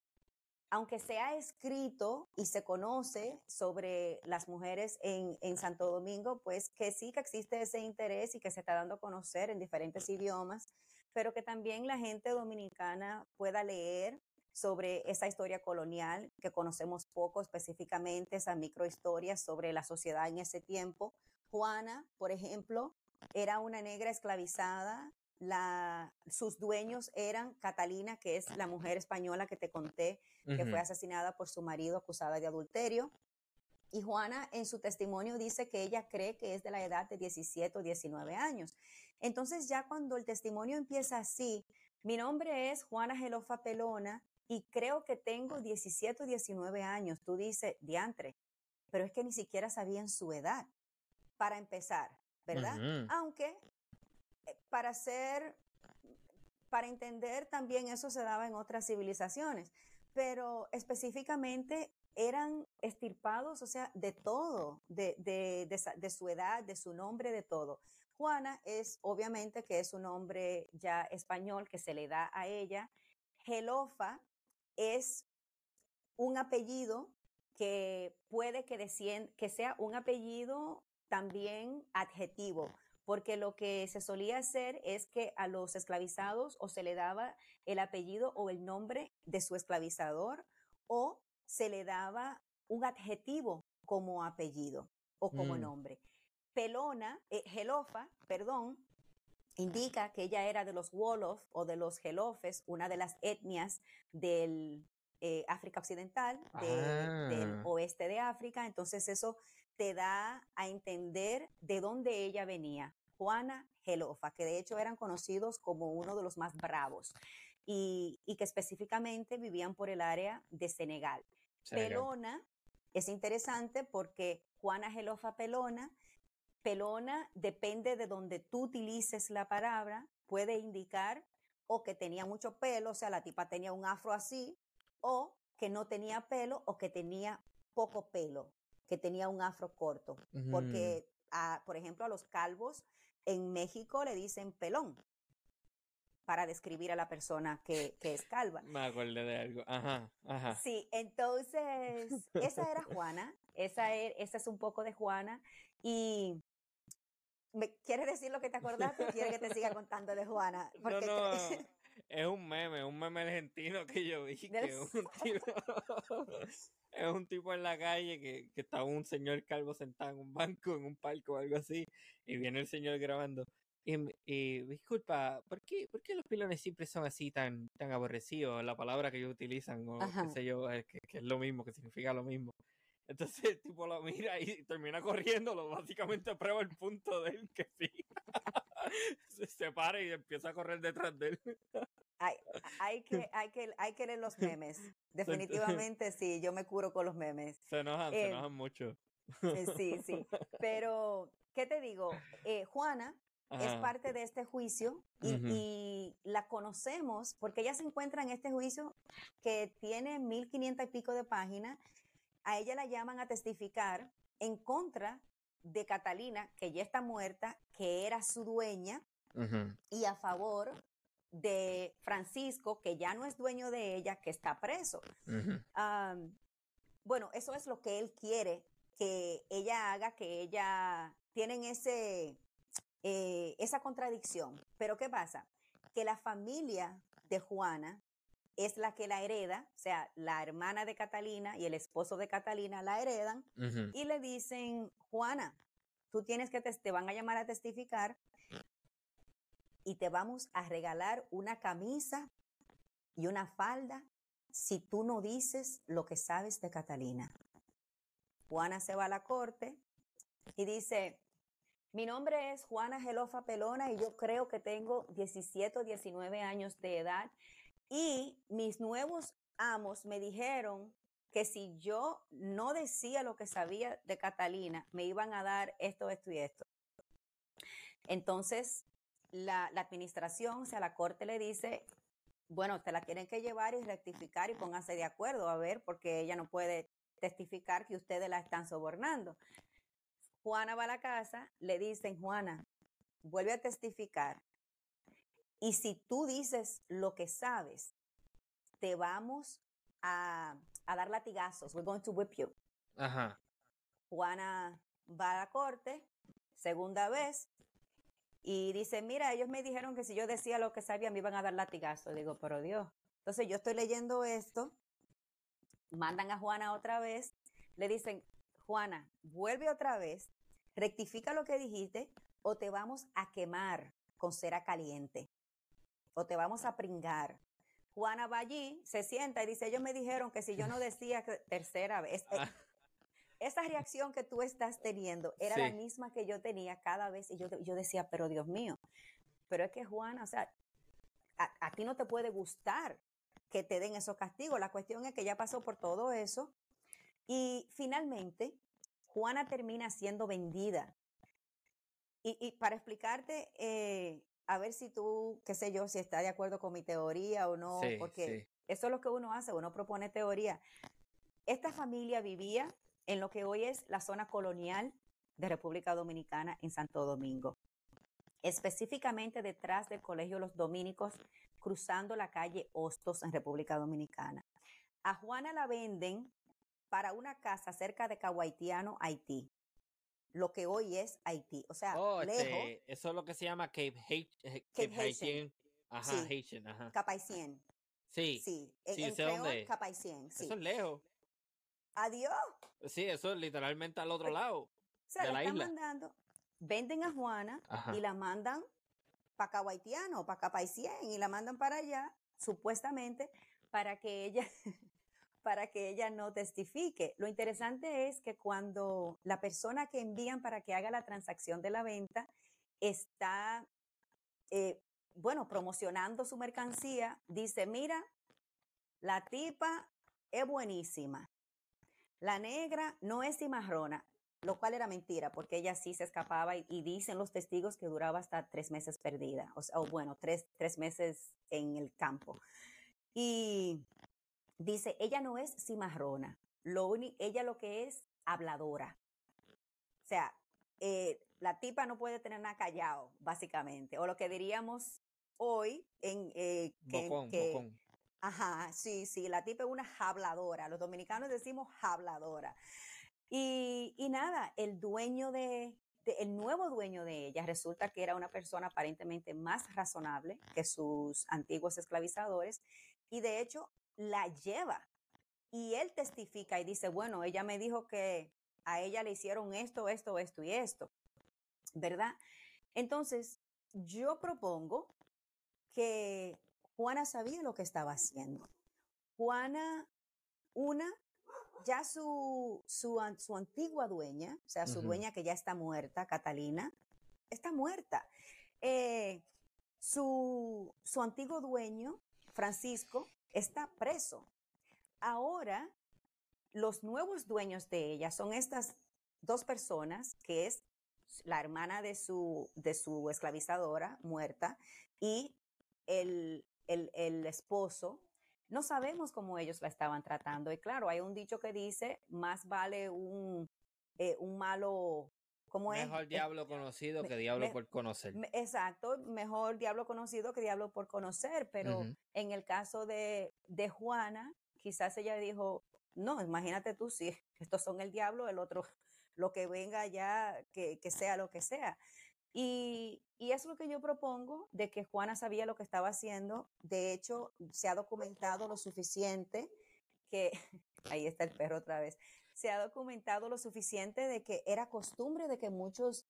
Aunque se ha escrito y se conoce sobre las mujeres en, en, Santo Domingo, pues que sí que existe ese interés y que se está dando a conocer en diferentes idiomas, pero que también la gente dominicana pueda leer sobre esa historia colonial que conocemos poco específicamente, esa microhistoria sobre la sociedad en ese tiempo. Juana, por ejemplo, era una negra esclavizada. La, sus dueños eran Catalina, que es la mujer española que te conté, que fue asesinada por su marido acusada de adulterio. Y Juana en su testimonio dice que ella cree que es de la edad de 17 o 19 años. Entonces ya cuando el testimonio empieza así, mi nombre es Juana Gelofa Pelona, y creo que tengo 17 o 19 años. Tú dices, diantre, pero es que ni siquiera sabían su edad, para empezar, ¿verdad? Aunque para ser, para entender también eso se daba en otras civilizaciones, pero específicamente eran estirpados, o sea, de todo, de, de, su edad, de su nombre, de todo. Juana es obviamente que es un nombre ya español que se le da a ella. Gelofa es un apellido que puede que, que sea un apellido también adjetivo, porque lo que se solía hacer es que a los esclavizados o se le daba el apellido o el nombre de su esclavizador o se le daba un adjetivo como apellido o como mm. nombre. Pelona, eh, Gelofa, perdón, indica que ella era de los Wolof o de los Gelofes, una de las etnias del eh, África Occidental, del ah. oeste de África. Entonces eso te da a entender de dónde ella venía. Juana Gelofa, que de hecho eran conocidos como uno de los más bravos y, que específicamente vivían por el área de Senegal. Pelona es interesante porque Juana Gelofa Pelona pelona depende de donde tú utilices la palabra, puede indicar o que tenía mucho pelo, o sea, la tipa tenía un afro así, o que no tenía pelo o que tenía poco pelo, que tenía un afro corto. Porque, por ejemplo, a los calvos en México le dicen pelón para describir a la persona que, que es calva. Me acordé de algo. Ajá, ajá. Sí, entonces, esa era Juana, esa, er, (laughs) esa es un poco de Juana. Y ¿Me quieres decir lo que te acordaste o quieres que te siga contando de Juana? (laughs) Porque no, no, es un meme, un meme argentino que yo vi, (laughs) que es un tipo, es un tipo en la calle que, que está un señor calvo sentado en un banco, en un palco o algo así, y viene el señor grabando. Y, disculpa, ¿por qué, ¿por qué los pilones siempre son así tan, tan aborrecidos? La palabra que ellos utilizan, o qué sé yo, que, que, es lo mismo, que significa lo mismo. Entonces el (laughs) tipo lo mira y termina corriendo, lo básicamente prueba el punto de él que sí. (laughs) se separa y empieza a correr detrás de él. (laughs) Hay, hay, (laughs) que, hay, que, hay que leer los memes. (laughs) Definitivamente sí, yo me curo con los memes. Se enojan, se eh, enojan mucho. Eh, sí, sí. Pero, ¿qué te digo? Eh, Juana es parte de este juicio y, y, la conocemos porque ella se encuentra en este juicio que tiene 1500 y pico de páginas a ella la llaman a testificar en contra de Catalina, que ya está muerta, que era su dueña, y a favor de Francisco, que ya no es dueño de ella, que está preso. bueno, eso es lo que él quiere que ella haga, que ella tienen ese, eh, esa contradicción. Pero ¿qué pasa? Que la familia de Juana es la que la hereda, o sea, la hermana de Catalina y el esposo de Catalina la heredan y le dicen, Juana, tú tienes que, te, te van a llamar a testificar y te vamos a regalar una camisa y una falda si tú no dices lo que sabes de Catalina. Juana se va a la corte y dice, mi nombre es Juana Gelofa Pelona y yo creo que tengo 17 o 19 años de edad y mis nuevos amos me dijeron que si yo no decía lo que sabía de Catalina, me iban a dar esto, esto y esto. Entonces, la, administración, o sea, la corte le dice, bueno, te la tienen que llevar y rectificar y pónganse de acuerdo, a ver, porque ella no puede testificar que ustedes la están sobornando. Juana va a la casa, le dicen, Juana, vuelve a testificar. Y si tú dices lo que sabes, te vamos a, dar latigazos. We're going to whip you. Ajá. Juana va a la corte, segunda vez, y dice, mira, ellos me dijeron que si yo decía lo que sabía me iban a dar latigazos. Digo, pero Dios. Entonces yo estoy leyendo esto mandan a Juana otra vez, le dicen, Juana, vuelve otra vez, rectifica lo que dijiste o te vamos a quemar con cera caliente o te vamos a pringar. Juana va allí, se sienta y dice, ellos me dijeron que si yo no decía tercera vez, ah. Esa reacción que tú estás teniendo era la misma que yo tenía cada vez y yo, yo decía, pero Dios mío, pero es que Juana, o sea, a ti no te puede gustar que te den esos castigos. La cuestión es que ya pasó por todo eso y finalmente Juana termina siendo vendida. Y, para explicarte, eh, a ver si tú, qué sé yo, si estás de acuerdo con mi teoría o no, porque eso es lo que uno hace, uno propone teoría. Esta familia vivía en lo que hoy es la zona colonial de República Dominicana en Santo Domingo, específicamente detrás del Colegio Los Dominicos cruzando la calle Hostos en República Dominicana. A Juana la venden para una casa cerca de Cahuaitiano, Haití. Lo que hoy es Haití. O sea, oh, lejos. Este, eso es lo que se llama Cape, eh, Cape, Haitian. Ajá, Haitian, ajá. Capaicien. Sí. Sí, en, sí, dónde. Capaicien, sí. Eso es lejos. Adiós. Sí, eso es literalmente al otro lado. O sea, de la isla. mandando. Venden a Juana y la mandan para Cahuaitiano, para Capaicien, y la mandan para allá, supuestamente, para que ella, (laughs) para que ella no testifique. Lo interesante es que cuando la persona que envían para que haga la transacción de la venta está, eh, bueno, promocionando su mercancía, dice, mira, la tipa es buenísima. La negra no es cimarrona lo cual era mentira, porque ella sí se escapaba y, dicen los testigos que duraba hasta tres meses perdida, o, bueno, tres, tres meses en el campo. Y dice, ella no es cimarrona, lo ella lo que es habladora. O sea, eh, la tipa no puede tener nada callado, básicamente, o lo que diríamos hoy en eh, que, Ajá, sí, sí, la tipa es una habladora. Los dominicanos decimos habladora. Y, nada, el dueño de, el nuevo dueño de ella resulta que era una persona aparentemente más razonable que sus antiguos esclavizadores y de hecho la lleva. Y él testifica y dice, bueno, ella me dijo que a ella le hicieron esto, esto, esto y esto, ¿verdad? Entonces, yo propongo que Juana sabía lo que estaba haciendo. Juana, una, ya su, su, su antigua dueña, o sea, su dueña que ya está muerta, Catalina, está muerta. Eh, su, su antiguo dueño, Francisco, está preso. Ahora, los nuevos dueños de ella son estas dos personas, que es la hermana de su, de su esclavizadora muerta y el, el, el esposo no sabemos cómo ellos la estaban tratando. Y claro, hay un dicho que dice, más vale un, eh, un malo ¿Cómo mejor es? diablo conocido que diablo por conocer. exacto, mejor diablo conocido que diablo por conocer, pero en el caso de, de Juana, quizás ella dijo, no, imagínate tú si estos son el diablo, el otro, lo que venga ya, que, que sea lo que sea. Y, y, es lo que yo propongo, de que Juana sabía lo que estaba haciendo. De hecho, se ha documentado lo suficiente que, (laughs) ahí está el perro otra vez, se ha documentado lo suficiente de que era costumbre de que muchos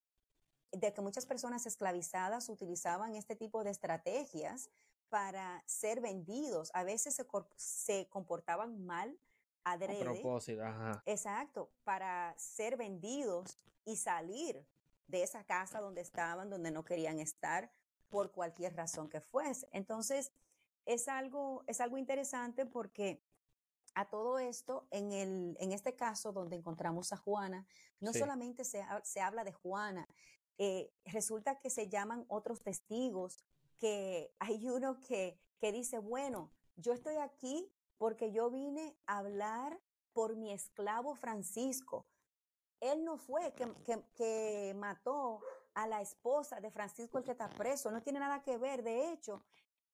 de que muchas personas esclavizadas utilizaban este tipo de estrategias para ser vendidos. A veces se, se comportaban mal adrede. A propósito, ajá. Exacto, para ser vendidos y salir de esa casa donde estaban, donde no querían estar, por cualquier razón que fuese. Entonces, es algo, es algo interesante porque a todo esto, en, el, en este caso donde encontramos a Juana, no solamente se, se, habla de Juana, eh, resulta que se llaman otros testigos, que hay uno que, que dice, bueno, yo estoy aquí porque yo vine a hablar por mi esclavo Francisco. Él no fue que, que, que, mató a la esposa de Francisco el que está preso, no tiene nada que ver. De hecho,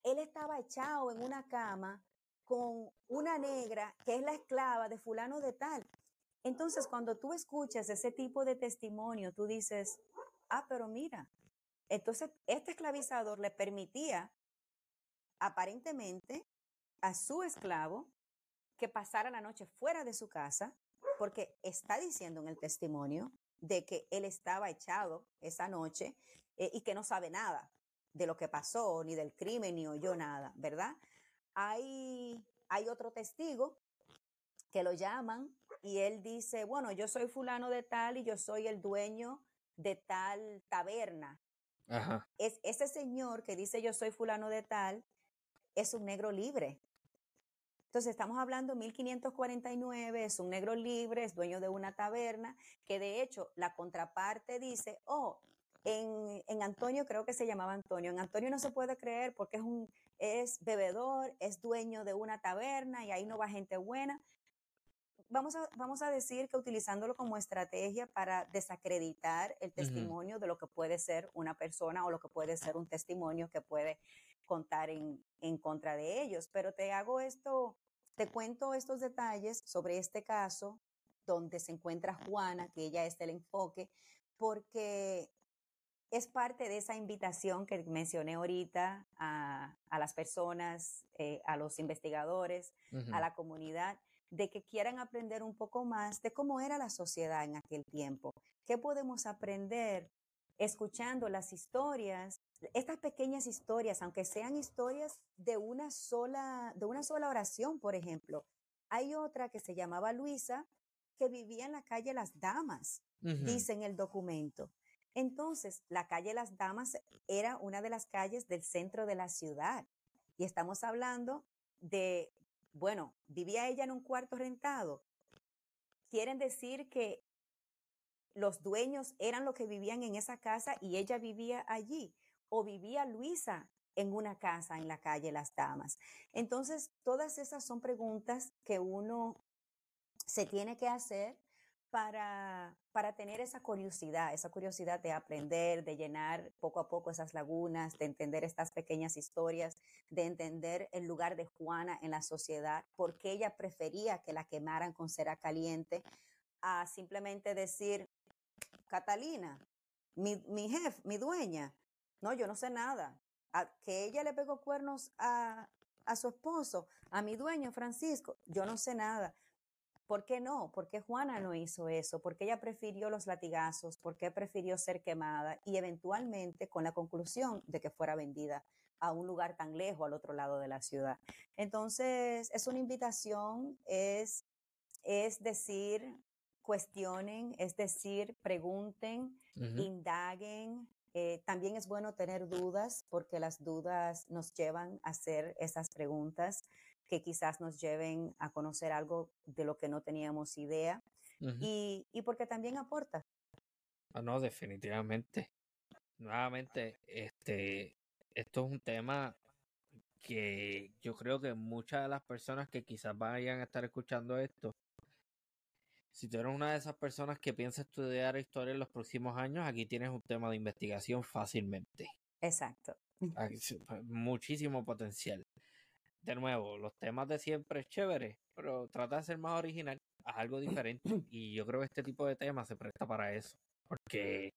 él estaba echado en una cama con una negra que es la esclava de fulano de tal. Entonces, cuando tú escuchas ese tipo de testimonio, tú dices, ah, pero mira, entonces este esclavizador le permitía aparentemente a su esclavo que pasara la noche fuera de su casa, porque está diciendo en el testimonio de que él estaba echado esa noche eh, y que no sabe nada de lo que pasó, ni del crimen, ni oyó nada, ¿verdad? Hay, hay otro testigo que lo llaman y él dice, bueno, yo soy fulano de tal y yo soy el dueño de tal taberna. Es ese señor que dice yo soy fulano de tal, es un negro libre. Entonces estamos hablando 1549, es un negro libre, es dueño de una taberna, que de hecho la contraparte dice, oh, en, en, Antonio, creo que se llamaba Antonio, en Antonio no se puede creer porque es un, es bebedor, es dueño de una taberna y ahí no va gente buena. Vamos a, vamos a decir que utilizándolo como estrategia para desacreditar el testimonio de lo que puede ser una persona o lo que puede ser un testimonio que puede contar en, en contra de ellos. Pero te hago esto, te cuento estos detalles sobre este caso donde se encuentra Juana, que ella es el enfoque, porque es parte de esa invitación que mencioné ahorita a, las personas, eh, a los investigadores, a la comunidad, de que quieran aprender un poco más de cómo era la sociedad en aquel tiempo. ¿Qué podemos aprender escuchando las historias, estas pequeñas historias, aunque sean historias de una sola, de una sola oración, por ejemplo? Hay otra que se llamaba Luisa, que vivía en la calle Las Damas, dice en el documento. Entonces, la calle Las Damas era una de las calles del centro de la ciudad. Y estamos hablando de, bueno, vivía ella en un cuarto rentado. Quieren decir que los dueños eran los que vivían en esa casa y ella vivía allí. O vivía Luisa en una casa en la calle Las Damas. Entonces, todas esas son preguntas que uno se tiene que hacer para, para tener esa curiosidad, esa curiosidad de aprender, de llenar poco a poco esas lagunas, de entender estas pequeñas historias, de entender el lugar de Juana en la sociedad, por qué ella prefería que la quemaran con cera caliente, a simplemente decir, Catalina, mi, mi jefe, mi dueña, no, yo no sé nada. A, que ella le pegó cuernos a, a su esposo, a mi dueño Francisco, yo no sé nada. ¿Por qué no? ¿Por qué Juana no hizo eso? ¿Por qué ella prefirió los latigazos? ¿Por qué prefirió ser quemada? Y eventualmente con la conclusión de que fuera vendida a un lugar tan lejos al otro lado de la ciudad. Entonces, es una invitación, es, es decir, cuestionen, es decir, pregunten, indaguen. Eh, también es bueno tener dudas porque las dudas nos llevan a hacer esas preguntas que quizás nos lleven a conocer algo de lo que no teníamos idea y, y, porque también aporta. Ah, no, definitivamente. Nuevamente, este, esto es un tema que yo creo que muchas de las personas que quizás vayan a estar escuchando esto, si tú eres una de esas personas que piensa estudiar historia en los próximos años, aquí tienes un tema de investigación fácilmente. Exacto. muchísimo potencial. de nuevo, los temas de siempre es chévere, pero trata de ser más original, haz algo diferente. (clears throat) Y yo creo que este tipo de temas se presta para eso, porque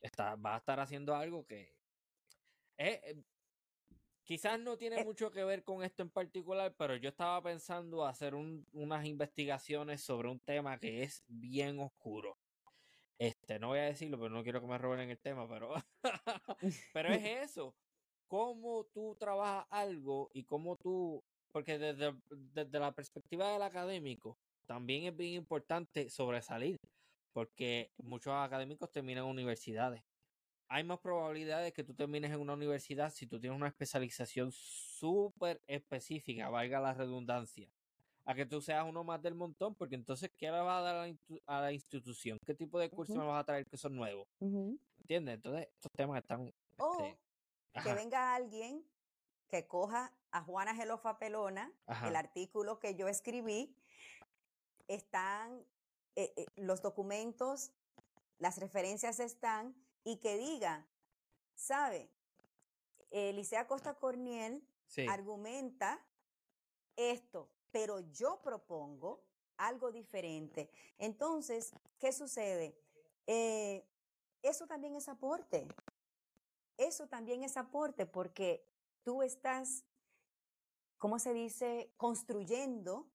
está, va a estar haciendo algo que eh, quizás no tiene Eh, mucho que ver con esto en particular, pero yo estaba pensando hacer un- unas investigaciones sobre un tema que es bien oscuro. Este, no voy a decirlo, pero no quiero que me roben el tema, pero, (laughs) pero es (laughs) eso. Cómo tú trabajas algo y cómo tú, porque desde, desde la perspectiva del académico, también es bien importante sobresalir, porque muchos académicos terminan universidades. Hay más probabilidades que tú termines en una universidad si tú tienes una especialización súper específica, valga la redundancia, a que tú seas uno más del montón, porque entonces, ¿qué le vas a dar a la, instu- a la institución? ¿Qué tipo de cursos me vas a traer que son nuevos? ujú. ¿Entiendes? Entonces, estos temas están... O Este, que venga alguien que coja a Juana Gelofa Pelona, el artículo que yo escribí, están eh, eh, los documentos, las referencias están, y que diga, ¿sabe? Elisea Costa Corniel sí, argumenta esto, pero yo propongo algo diferente. Entonces, ¿qué sucede? Eh, eso también es aporte. Eso también es aporte porque tú estás, ¿cómo se dice? Construyendo,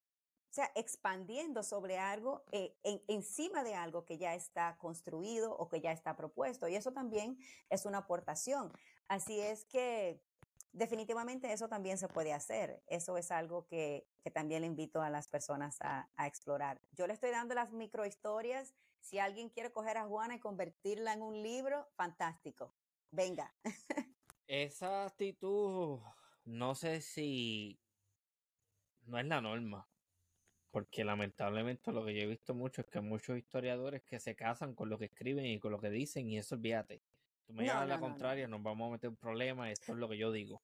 o sea, expandiendo sobre algo, eh, en- encima de algo que ya está construido o que ya está propuesto. Y eso también es una aportación. Así es que definitivamente eso también se puede hacer. Eso es algo que, que también le invito a las personas a, a explorar. Yo le estoy dando las microhistorias. Si alguien quiere coger a Juana y convertirla en un libro, fantástico. Venga. (laughs) esa actitud, no sé si no es la norma, porque lamentablemente lo que yo he visto mucho es que muchos historiadores que se casan con lo que escriben y con lo que dicen, y eso olvídate. Tú me No, llevas la no, no. contraria, nos vamos a meter en problemas, esto es lo que yo digo.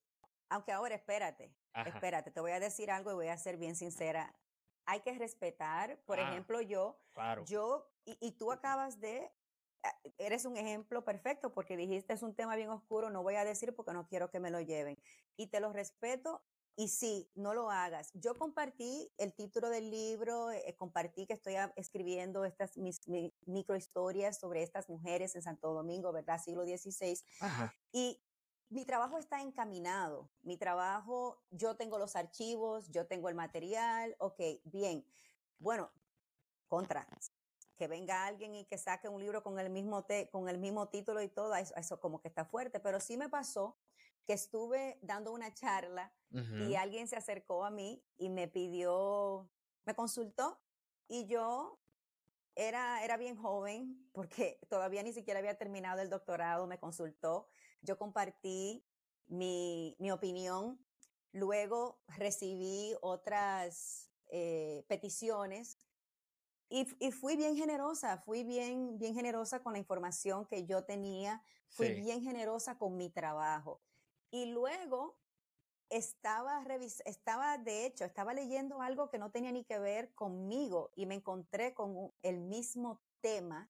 Aunque ahora espérate, Ajá, espérate, te voy a decir algo y voy a ser bien sincera. Hay que respetar, por Ah. ejemplo, yo, claro. yo, y, y tú acabas de, ah, eres un ejemplo perfecto porque dijiste es un tema bien oscuro, no voy a decir porque no quiero que me lo lleven. Y te lo respeto. Y sí, no lo hagas. Yo compartí el título del libro, eh, compartí que estoy escribiendo estas mis, mi- microhistorias sobre estas mujeres en Santo Domingo, ¿verdad? Siglo XVI. Ajá, Y mi trabajo está encaminado. Mi trabajo, yo tengo los archivos, yo tengo el material, ok, bien. Bueno, contra, que venga alguien y que saque un libro con el mismo, te- con el mismo título y todo, eso, eso como que está fuerte, pero sí me pasó que estuve dando una charla y alguien se acercó a mí y me pidió, me consultó y yo era, era bien joven porque (laughs) todavía ni siquiera había terminado el doctorado, me consultó, yo compartí mi, mi opinión, luego recibí otras eh, peticiones y, y fui bien generosa, fui bien, bien generosa con la información que yo tenía, fui sí, bien generosa con mi trabajo. Y luego estaba, revis- estaba, de hecho, estaba leyendo algo que no tenía ni que ver conmigo y me encontré con el mismo tema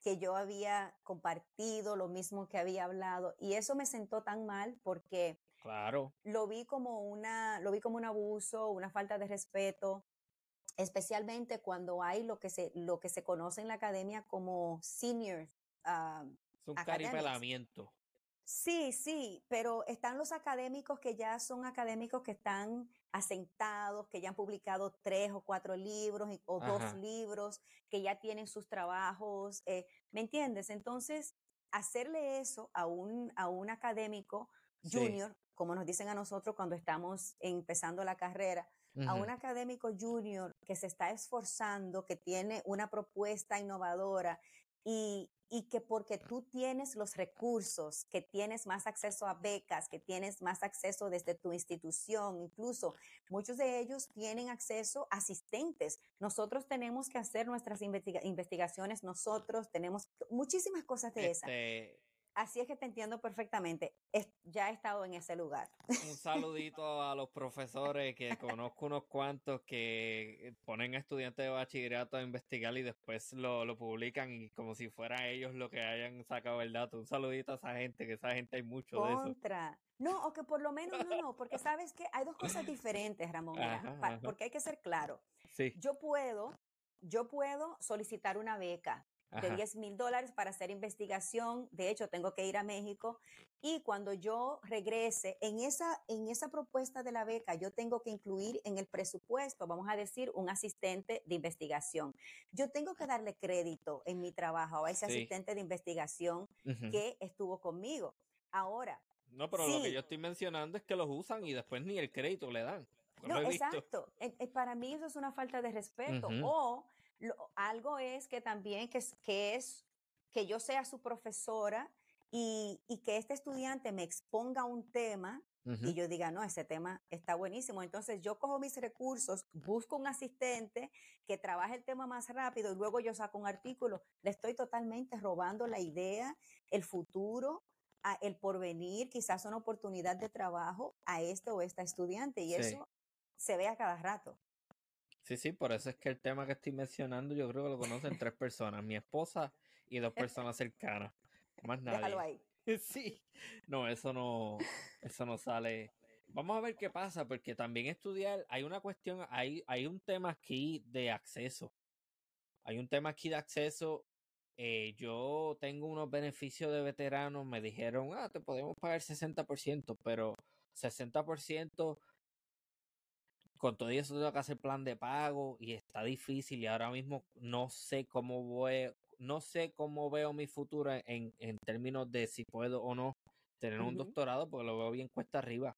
que yo había compartido, lo mismo que había hablado. Y eso me sentó tan mal porque claro, lo vi como una, lo vi como un abuso, una falta de respeto, especialmente cuando hay lo que se, lo que se conoce en la academia como senior ah, es un academics. caripelamiento. Sí, sí, pero están los académicos que ya son académicos que están asentados, que ya han publicado tres o cuatro libros o dos libros, que ya tienen sus trabajos, eh, ¿me entiendes? Entonces, hacerle eso a un, a un académico sí, junior, como nos dicen a nosotros cuando estamos empezando la carrera, a un académico junior que se está esforzando, que tiene una propuesta innovadora y, y que porque tú tienes los recursos, que tienes más acceso a becas, que tienes más acceso desde tu institución, incluso muchos de ellos tienen acceso a asistentes. Nosotros tenemos que hacer nuestras investiga- investigaciones, nosotros tenemos muchísimas cosas de esas. Así es que te entiendo perfectamente. ya he estado en ese lugar. Un (laughs) saludito a los profesores que conozco unos cuantos que ponen a estudiantes de bachillerato a investigar y después lo, lo publican y como si fuera ellos lo que hayan sacado el dato. Un saludito a esa gente, que esa gente hay mucho de eso. No, o que por lo menos no, no, porque (laughs) sabes que hay dos cosas diferentes, Ramón, porque hay que ser claro. Sí. Yo puedo, yo puedo solicitar una beca de 10 mil dólares para hacer investigación. De hecho, tengo que ir a México. Y cuando yo regrese, en esa, en esa propuesta de la beca, yo tengo que incluir en el presupuesto, vamos a decir, un asistente de investigación. Yo tengo que darle crédito en mi trabajo a ese asistente de investigación que estuvo conmigo. Ahora. No, pero lo que yo estoy mencionando es que los usan y después ni el crédito le dan. No, exacto. para mí eso es una falta de respeto. O algo es que también que es, que es que yo sea su profesora y, que este estudiante me exponga un tema y yo diga, no, ese tema está buenísimo. Entonces yo cojo mis recursos, busco un asistente que trabaje el tema más rápido y luego yo saco un artículo. Le estoy totalmente robando la idea, el futuro, el porvenir, quizás una oportunidad de trabajo a este o esta estudiante. Y eso se ve a cada rato. Sí, sí, por eso es que el tema que estoy mencionando yo creo que lo conocen tres personas, mi esposa y dos (laughs) personas cercanas. Más nadie. Déjalo ahí. (laughs) Sí, no, eso no, eso no sale. Vamos a ver qué pasa, porque también estudiar, hay una cuestión, hay, hay un tema aquí de acceso. Hay un tema aquí de acceso. Eh, yo tengo unos beneficios de veteranos, me dijeron, ah, te podemos pagar 60%, pero 60% con todo eso tengo que hacer plan de pago y está difícil y ahora mismo no sé cómo voy, no sé cómo veo mi futuro en, en términos de si puedo o no tener un doctorado porque lo veo bien cuesta arriba.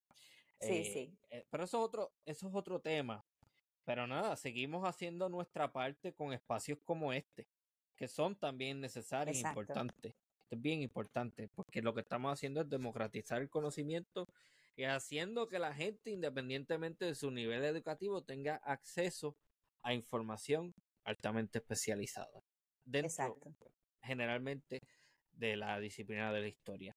Sí, eh, sí. Eh, pero eso es otro, eso es otro tema. Pero nada, seguimos haciendo nuestra parte con espacios como este, que son también necesarios e importantes. Esto es bien importante, porque lo que estamos haciendo es democratizar el conocimiento y haciendo que la gente, independientemente de su nivel educativo, tenga acceso a información altamente especializada. Dentro, generalmente, de la disciplina de la historia.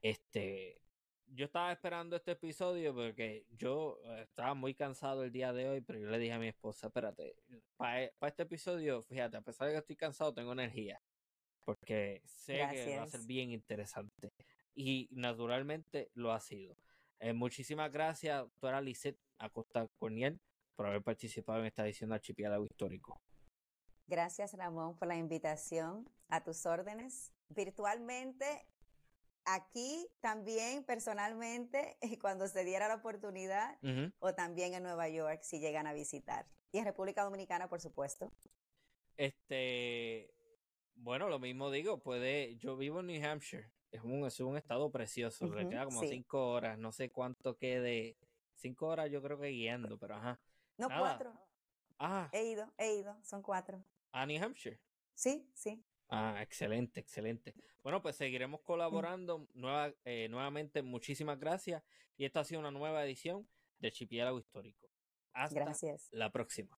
Este, yo estaba esperando este episodio porque yo eh, estaba muy cansado el día de hoy, pero yo le dije a mi esposa, espérate, para e, este episodio, fíjate, a pesar de que estoy cansado, tengo energía, porque sé que va a ser bien interesante. Y naturalmente lo ha sido. Eh, muchísimas gracias, doctora Lisette Acosta Corniel, por haber participado en esta edición de Archipiélago Histórico. Gracias, Ramón, por la invitación a tus órdenes. Virtualmente, aquí también, personalmente, (laughs) cuando se diera la oportunidad, o también en Nueva York, si llegan a visitar. Y en República Dominicana, por supuesto. Este, bueno, lo mismo digo, puede, yo vivo en New Hampshire, es un, es un estado precioso, le queda como cinco horas, no sé cuánto quede, cinco horas yo creo que guiando, pero ajá. No, cuatro. Ah. He ido, he ido, son cuatro. ¿A New Hampshire? Sí, sí. Ah, excelente, excelente. Bueno, pues seguiremos colaborando. Nueva, eh, nuevamente, muchísimas gracias. Y esta ha sido una nueva edición de Chipiélago Histórico. Hasta la próxima.